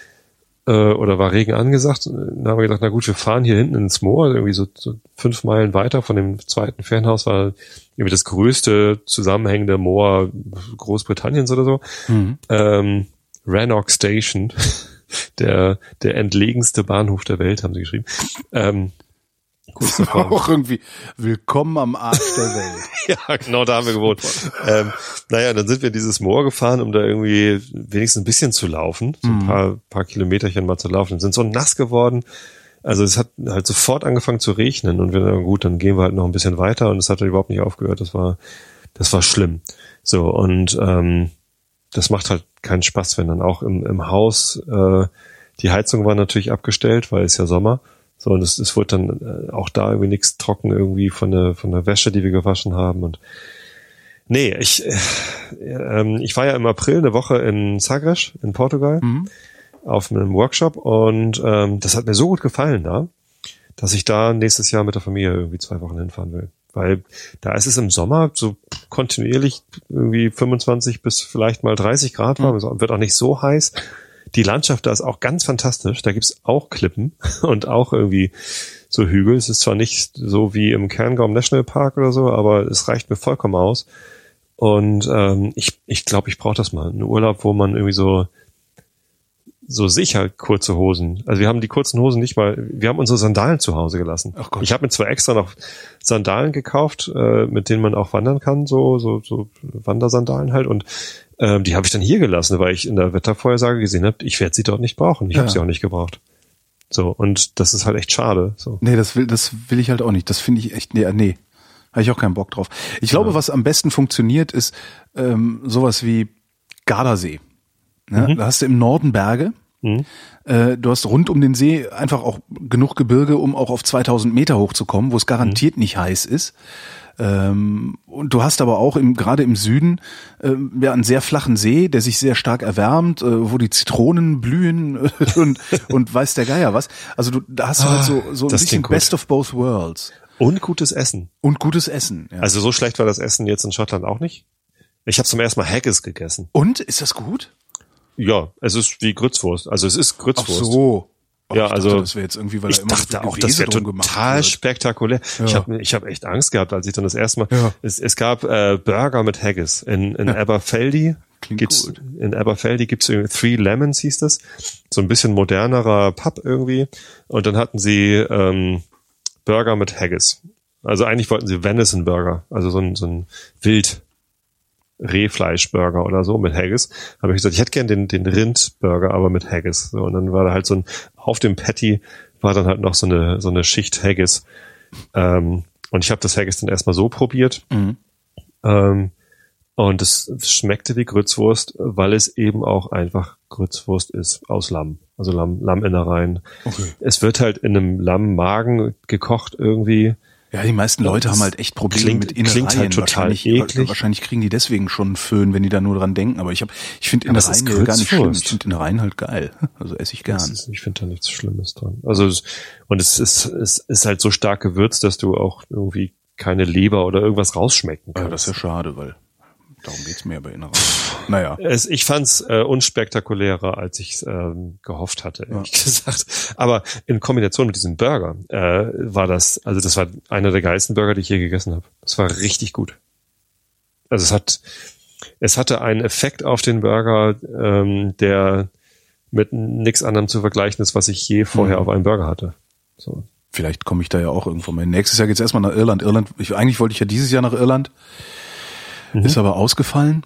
äh, oder war Regen angesagt, dann haben wir gedacht, na gut, wir fahren hier hinten ins Moor, irgendwie so, so fünf Meilen weiter von dem zweiten Fernhaus war irgendwie das größte zusammenhängende Moor Großbritanniens oder so. Ähm, Rannoch Station, [LAUGHS] der, der entlegenste Bahnhof der Welt, haben sie geschrieben. Ähm, kurz davor. Auch irgendwie willkommen am Arsch der Welt. [LAUGHS] ja, genau da haben wir gewohnt. Ähm, naja, dann sind wir dieses Moor gefahren, um da irgendwie wenigstens ein bisschen zu laufen, so ein paar, paar Kilometerchen mal zu laufen. Und sind so nass geworden. Also es hat halt sofort angefangen zu regnen und wir dann gut, dann gehen wir halt noch ein bisschen weiter und es hat halt überhaupt nicht aufgehört. Das war, das war schlimm. So und ähm, das macht halt keinen Spaß, wenn dann auch im, im Haus äh, die Heizung war natürlich abgestellt, weil es ja Sommer. So und es, es wurde dann äh, auch da irgendwie nichts trocken irgendwie von der von der Wäsche, die wir gewaschen haben. Und nee, ich äh, ähm, ich war ja im April eine Woche in Sagres in Portugal auf einem Workshop. Und ähm, das hat mir so gut gefallen da, dass ich da nächstes Jahr mit der Familie irgendwie zwei Wochen hinfahren will. Weil da ist es im Sommer so kontinuierlich irgendwie 25 bis vielleicht mal 30 Grad warm, es wird auch nicht so heiß. Die Landschaft da ist auch ganz fantastisch. Da gibt's auch Klippen [LAUGHS] und auch irgendwie so Hügel. Es ist zwar nicht so wie im Cairngorm National Park oder so, aber es reicht mir vollkommen aus. Und ähm, ich ich, glaube, ich brauche das mal. Ein Urlaub, wo man irgendwie so so sicher kurze Hosen. Also wir haben die kurzen Hosen nicht mal, wir haben unsere Sandalen zu Hause gelassen. Ach Gott. Ich habe mir zwar extra noch Sandalen gekauft, äh, mit denen man auch wandern kann, so so so Wandersandalen halt und ähm, die habe ich dann hier gelassen, weil ich in der Wettervorhersage gesehen habe, ich werde sie dort nicht brauchen. Ich Ja. habe sie auch nicht gebraucht. So und das ist halt echt schade. So. Nee, das will, das will ich halt auch nicht. Das finde ich echt, nee, nee. Habe ich auch keinen Bock drauf. Ich glaube, was am besten funktioniert, ist ähm, sowas wie Gardasee. Ne? Da hast du im Norden Berge. Äh, du hast rund um den See einfach auch genug Gebirge, um auch auf 2000 Meter hochzukommen, wo es garantiert nicht heiß ist. Ähm, und du hast aber auch im, gerade im Süden ähm, ja einen sehr flachen See, der sich sehr stark erwärmt, äh, wo die Zitronen blühen äh, [LAUGHS] und, und weiß der Geier was. Also du, da hast du halt so, so ein bisschen. Best of both worlds. Und gutes Essen. Und gutes Essen. Ja. Also so schlecht war das Essen jetzt in Schottland auch nicht. Ich habe zum ersten Mal Haggis gegessen. und ist das gut? Ja, es ist wie Grützwurst. Also es ist Ach Grützwurst. so. Oh, Ja, ich also dachte, das wäre jetzt irgendwie, weil ich da immer so dachte viel auch, das wäre total spektakulär. Ich Ja. habe ich hab echt Angst gehabt, als ich dann das erste Mal. Ja. Es, es gab äh, Burger mit Haggis in, in Aberfeldy. Klingt gibt's, gut. In Aberfeldy gibt's irgendwie Three Lemons hieß das. So ein bisschen modernerer Pub irgendwie. Und dann hatten sie ähm, Burger mit Haggis. Also eigentlich wollten sie Venison Burger, also so ein, so ein Wild Rehfleischburger oder so mit Haggis. Habe ich gesagt, ich hätte gern den, den Rindburger, aber mit Haggis. So, und dann war da halt so ein, auf dem Patty war dann halt noch so eine, so eine Schicht Haggis. Ähm, und ich habe das Haggis dann erstmal so probiert. Mhm. Ähm, und es schmeckte wie Grützwurst, weil es eben auch einfach Grützwurst ist aus Lamm. Also Lamm, Lamminnereien. Okay. Es wird halt in einem Lammmagen gekocht irgendwie. Ja, die meisten Leute Das haben halt echt Probleme klingt- mit Innereien. klingt halt total wahrscheinlich, eklig. Wahrscheinlich kriegen die deswegen schon einen Föhn, wenn die da nur dran denken. Aber ich habe, ich finde Innereien gar nicht schlimm. Ich finde Innereien halt geil. [LAUGHS] Also esse ich gern. Ist, ich finde da nichts Schlimmes dran. Also und es ist, es ist halt so stark gewürzt, dass du auch irgendwie keine Leber oder irgendwas rausschmecken Ja, kannst. das ist ja schade, weil darum geht's mir bei Innereien. Naja. Es, ich fand's äh, unspektakulärer, als ich ähm, gehofft hatte, ehrlich [LAUGHS] gesagt. Aber in Kombination mit diesem Burger äh, war das, also das war einer der geilsten Burger, die ich je gegessen habe. Das war richtig gut. Also es hat, es hatte einen Effekt auf den Burger, ähm, der mit nichts anderem zu vergleichen ist, was ich je vorher Mhm. auf einem Burger hatte. So. Vielleicht komme ich da ja auch irgendwo mal hin. Nächstes Jahr geht's erstmal nach Irland. Irland, ich, eigentlich wollte ich ja dieses Jahr nach Irland, Mhm. ist aber ausgefallen.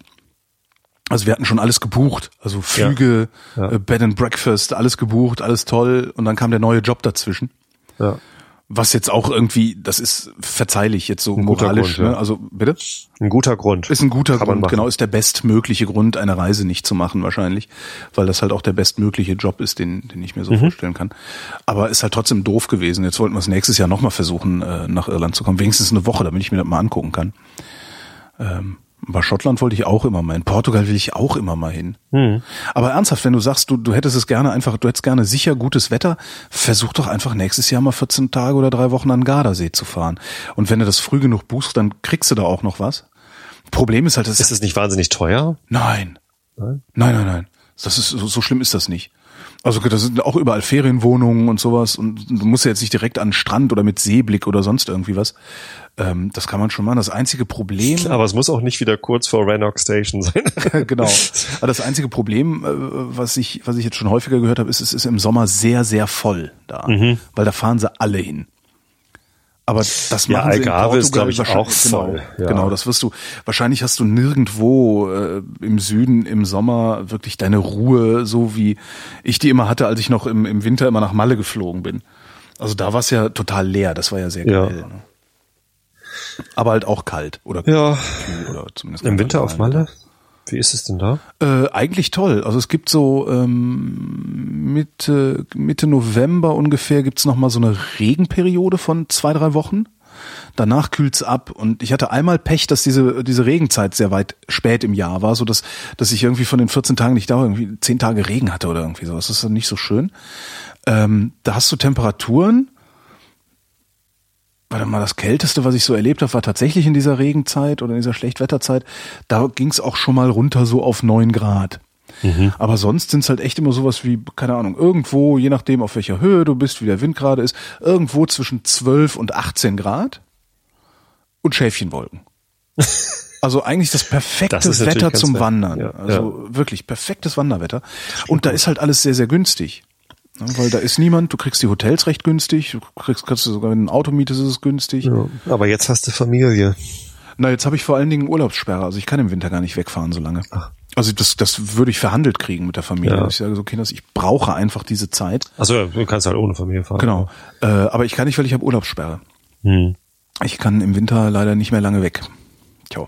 Also wir hatten schon alles gebucht, also Flüge, Ja. Äh, Bed and Breakfast, alles gebucht, alles toll. Und dann kam der neue Job dazwischen. Ja. Was jetzt auch irgendwie, das ist verzeihlich jetzt so Ein moralisch. Grund, ja. ne? Also bitte? Ein guter Grund. Ist ein guter Kann Grund, genau, ist der bestmögliche Grund, eine Reise nicht zu machen wahrscheinlich, weil das halt auch der bestmögliche Job ist, den, den ich mir so Mhm. vorstellen kann. Aber ist halt trotzdem doof gewesen. Jetzt wollten wir es nächstes Jahr nochmal versuchen, äh, nach Irland zu kommen. Wenigstens eine Woche, damit ich mir das mal angucken kann. Ähm, Bei Schottland wollte ich auch immer mal hin. Portugal will ich auch immer mal hin. Hm. Aber ernsthaft, wenn du sagst, du, du hättest es gerne einfach, du hättest gerne sicher gutes Wetter, versuch doch einfach nächstes Jahr mal 14 Tage oder drei Wochen an Gardasee zu fahren. Und wenn du das früh genug buchst, dann kriegst du da auch noch was. Problem ist halt, das Ist es nicht wahnsinnig teuer? Nein. Nein? Nein, nein, nein. Das ist, so, so schlimm ist das nicht. Also da sind auch überall Ferienwohnungen und sowas und du musst ja jetzt nicht direkt an den Strand oder mit Seeblick oder sonst irgendwie was. Ähm, das kann man schon machen. Das einzige Problem, [LAUGHS] Aber es muss auch nicht wieder kurz vor Rannoch Station sein. [LAUGHS] genau. Aber das einzige Problem, äh, was ich, was ich jetzt schon häufiger gehört habe, ist, es ist im Sommer sehr, sehr voll da, Mhm. weil da fahren sie alle hin. Aber das Ja, machen sie in Algarve ist, Portugal glaub ich, auch voll, Genau, ja. genau, das wirst du. Wahrscheinlich hast du nirgendwo äh, im Süden im Sommer wirklich deine Ruhe, so wie ich die immer hatte, als ich noch im, im Winter immer nach Malle geflogen bin. Also da war es ja total leer. Das war ja sehr Ja. geil. Ne? Aber halt auch kalt oder ja. kühl oder zumindest Im Winter auf. Malle? Wie ist es denn da? Äh, eigentlich toll. Also es gibt so ähm, Mitte, Mitte November ungefähr gibt's noch mal so eine Regenperiode von zwei, drei Wochen. Danach kühlt's ab und ich hatte einmal Pech, dass diese diese Regenzeit sehr weit spät im Jahr war, so dass dass ich irgendwie von den 14 Tagen nicht da irgendwie 10 Tage Regen hatte oder irgendwie so. Das ist dann nicht so schön. Ähm, da hast du Temperaturen. Warte mal, das Kälteste, was ich so erlebt habe, war tatsächlich in dieser Regenzeit oder in dieser Schlechtwetterzeit. Da ging's auch schon mal runter so auf neun Grad. Aber sonst sind's halt echt immer sowas wie, keine Ahnung, irgendwo, je nachdem auf welcher Höhe du bist, wie der Wind gerade ist, irgendwo zwischen 12 und 18 Grad und Schäfchenwolken. [LAUGHS] Also eigentlich das perfekte Das Wetter zum. Wandern. Ja, also wirklich perfektes Wanderwetter. Und da ist halt alles sehr, sehr günstig. Ja, weil da ist niemand, du kriegst die Hotels recht günstig, du kriegst, kannst du sogar, wenn du ein Auto mietest, ist es günstig. Ja. Aber jetzt hast du Familie. Na, jetzt habe ich vor allen Dingen Urlaubssperre, also ich kann im Winter gar nicht wegfahren so lange. Also das, das würde ich verhandelt kriegen mit der Familie. Ja. Ich sage so, Kinders, ich brauche einfach diese Zeit. Also du kannst halt ohne Familie fahren. Genau. Äh, aber ich kann nicht, weil ich habe Urlaubssperre. Hm. Ich kann im Winter leider nicht mehr lange weg. Tja.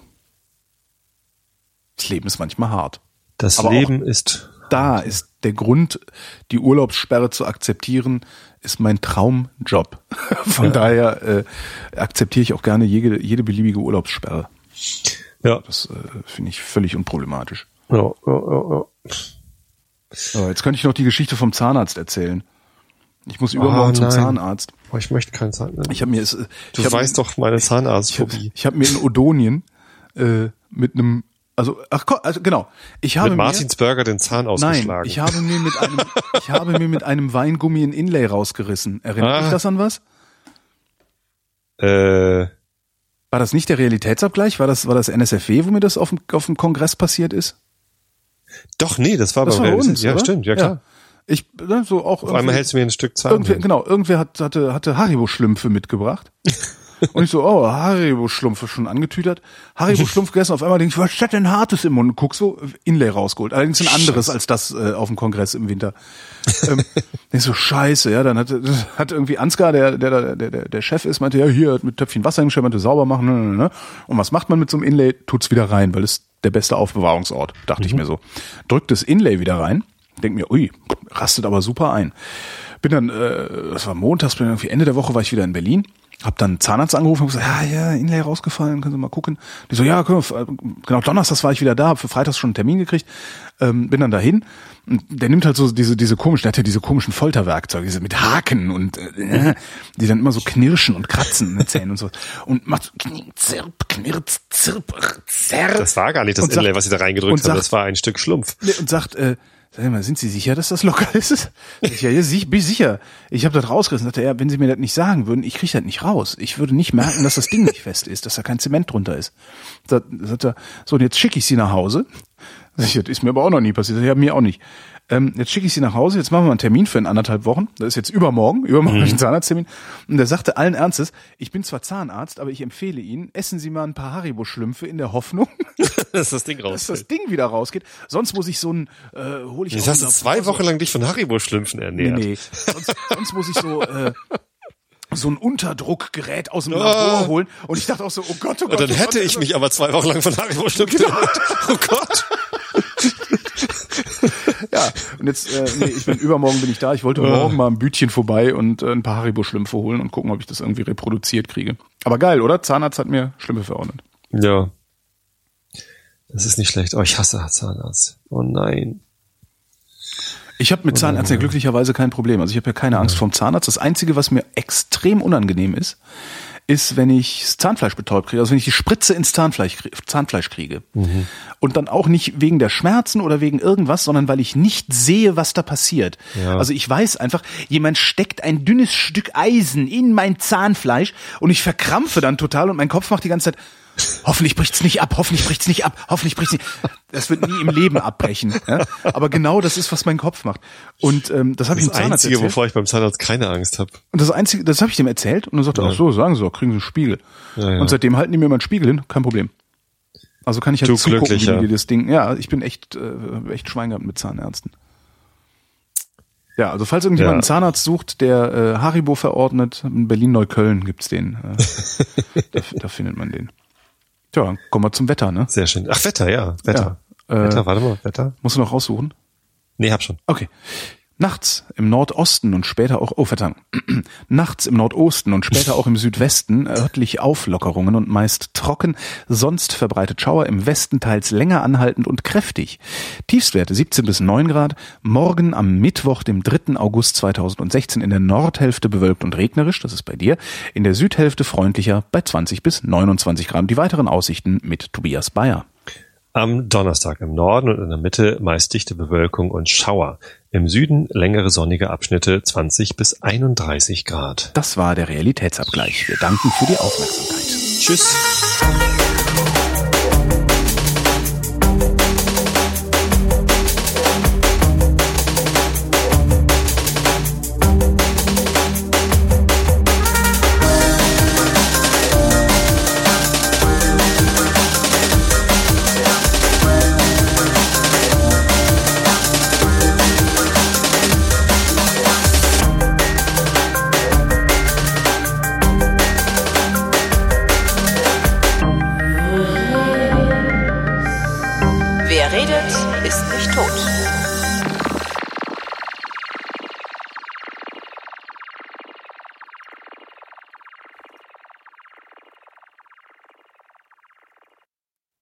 Das Leben ist manchmal hart. Das Aber Leben ist Da ist der Grund, die Urlaubssperre zu akzeptieren, ist mein Traumjob. [LAUGHS] Von daher äh, akzeptiere ich auch gerne jede, jede beliebige Urlaubssperre. ja. Das äh, finde ich völlig unproblematisch. Ja, ja, ja, ja. Jetzt könnte ich noch die Geschichte vom Zahnarzt erzählen. Ich muss übermorgen Ah, zum. Zahnarzt. Aber ich möchte keinen Zahn. Ich habe mir es, äh, Du ich hab, weißt doch meine Zahnarztphobie. ich habe mir in Odonien äh, mit einem, also ach also genau, ich habe Mit mir, Martins Burger den Zahn nein, ausgeschlagen. ich habe mir mit einem, ich habe mir mit einem Weingummi ein Inlay rausgerissen. Erinnert Ah. dich das an was? äh, War das nicht der Realitätsabgleich? War das, war das NSFW, wo mir das auf dem, auf dem Kongress passiert ist? doch, nee, das war Das bei war uns, Ja, oder? stimmt, ja klar. Ich, ne, so auch Auf einmal hältst du mir ein Stück Zahn. Irgendwer, genau, irgendwer hat, hatte, hatte Haribo-Schlümpfe mitgebracht. [LAUGHS] Und ich so, oh, Haribo-Schlumpfe schon angetütert. Haribo-Schlumpf [LAUGHS] gegessen, auf einmal denke ich, was steht denn Hartes im Mund? Und guck so, Inlay rausgeholt. Allerdings ein anderes als das äh, auf dem Kongress im Winter. ähm, [LAUGHS] ich so, scheiße, ja, dann hat, hat irgendwie Ansgar, der, der, der, der, der Chef ist, meinte, ja, hier, mit Töpfchen Wasser hingestellt, meinte, sauber machen, ne, ne, ne. Und was macht man mit so einem Inlay? Tut's wieder rein, weil es der beste Aufbewahrungsort, dachte ich mir so. Drückt das Inlay wieder rein, denk mir, ui, rastet aber super ein. Bin dann, äh, das war montags, bin irgendwie Ende der Woche war ich wieder in Berlin, hab dann Zahnarzt angerufen und gesagt, ja, ja, Inlay rausgefallen, können Sie mal gucken. Die so, ja, können wir, äh, genau, Donnerstags war ich wieder da, hab für Freitags schon einen Termin gekriegt, ähm, bin dann dahin. Und der nimmt halt so diese, diese komischen, der hat ja diese komischen Folterwerkzeuge, diese mit Haken und äh, die dann immer so knirschen und kratzen in den Zähnen und so. Und macht so zirp, knirz, zirp, zerr. Das war gar nicht das Und sagt- Inlay, was sie da reingedrückt haben. sagt- Das war ein Stück Schlumpf. Und sagt, äh, sag mal, sind Sie sicher, dass das locker ist? Ich, ja, sich- bin ich sicher. Ich habe das rausgerissen. Sagte er, wenn Sie mir das nicht sagen würden, ich kriege das nicht raus. Ich würde nicht merken, dass das Ding nicht fest ist, dass da kein Zement drunter ist. Sagt er, so, und jetzt schicke ich Sie nach Hause. Sag ich, Das ist mir aber auch noch nie passiert. Ja, mir auch nicht. Ähm, jetzt schicke ich Sie nach Hause, jetzt machen wir einen Termin für in anderthalb Wochen. Das ist jetzt übermorgen, [LAUGHS] übermorgen habe ich einen Zahnarzttermin. Und er sagte allen Ernstes, ich bin zwar Zahnarzt, aber ich empfehle Ihnen, essen Sie mal ein paar Haribo-Schlümpfe in der Hoffnung, [LAUGHS] dass das Ding dass raus. das Ding wieder rausgeht. Sonst muss ich so ein, äh, hole ich Jetzt hast du zwei Wochen lang dich von Haribo-Schlümpfen Nee, ernährt. nee. Sonst, sonst muss ich so, äh, so ein Unterdruckgerät aus dem Ah. Labor holen. Und ich dachte auch so, oh Gott, oh Gott. Und dann oh hätte Gott, ich mich aber zwei Wochen lang von Haribo-Schlümpfen ernährt. Oh Gott. [LAUGHS] Und jetzt, äh, nee, ich bin übermorgen bin ich da. Ich wollte morgen mal ein Bütchen vorbei und äh, ein paar Haribo-Schlümpfe holen und gucken, ob ich das irgendwie reproduziert kriege. Aber geil, oder? Zahnarzt hat mir Schlümpfe verordnet. Ja. Das ist nicht schlecht. Oh, ich hasse Zahnarzt. Oh nein. Ich habe mit Zahnärzten ja glücklicherweise kein Problem. Also ich habe ja keine Angst vorm Zahnarzt. Das Einzige, was mir extrem unangenehm ist, ist, wenn ich das Zahnfleisch betäubt kriege, also wenn ich die Spritze ins Zahnfleisch, Zahnfleisch kriege. Mhm. Und dann auch nicht wegen der Schmerzen oder wegen irgendwas, sondern weil ich nicht sehe, was da passiert. Ja. Also ich weiß einfach, jemand steckt ein dünnes Stück Eisen in mein Zahnfleisch und ich verkrampfe dann total und mein Kopf macht die ganze Zeit, hoffentlich bricht's nicht ab, hoffentlich bricht's nicht ab, hoffentlich bricht's nicht. Das wird nie im Leben abbrechen. Ja? Aber genau das ist, was mein Kopf macht. Und ähm, das habe ich Das dem Zahnarzt Einzige, erzählt. wovor ich beim Zahnarzt keine Angst habe. Und das Einzige, das habe ich dem erzählt und dann sagte er, ach so, sagen Sie doch, kriegen Sie einen Spiegel. Ja, ja. Und seitdem halten die mir mal einen Spiegel hin, kein Problem. Also kann ich halt Du zugucken, wie die das Ding, ja, ich bin echt, äh, echt Schwein gehabt mit Zahnärzten. Ja, also falls irgendjemand Ja. einen Zahnarzt sucht, der äh, Haribo verordnet, in Berlin-Neukölln gibt's den. Äh, [LAUGHS] da, da findet man den. Tja, kommen wir zum Wetter, ne? Sehr schön. Ach, Wetter, ja. Wetter. Ja, äh, Wetter, warte mal, Wetter? Musst du noch raussuchen? Nee, hab schon. Okay. Nachts im Nordosten und später auch, oh Verzeihung, [CLEARS THROAT] nachts im Nordosten und später auch im Südwesten örtlich Auflockerungen und meist trocken, sonst verbreitet Schauer im Westen teils länger anhaltend und kräftig. Tiefstwerte 17 bis 9 Grad, morgen am Mittwoch, dem 3. August 2016 in der Nordhälfte bewölkt und regnerisch, das ist bei dir, in der Südhälfte freundlicher bei 20 bis 29 Grad. Die weiteren Aussichten mit Tobias Bayer. Am Donnerstag im Norden und in der Mitte meist dichte Bewölkung und Schauer. Im Süden längere sonnige Abschnitte 20 bis 31 Grad. Das war der Realitätsabgleich. Wir danken für die Aufmerksamkeit. Tschüss.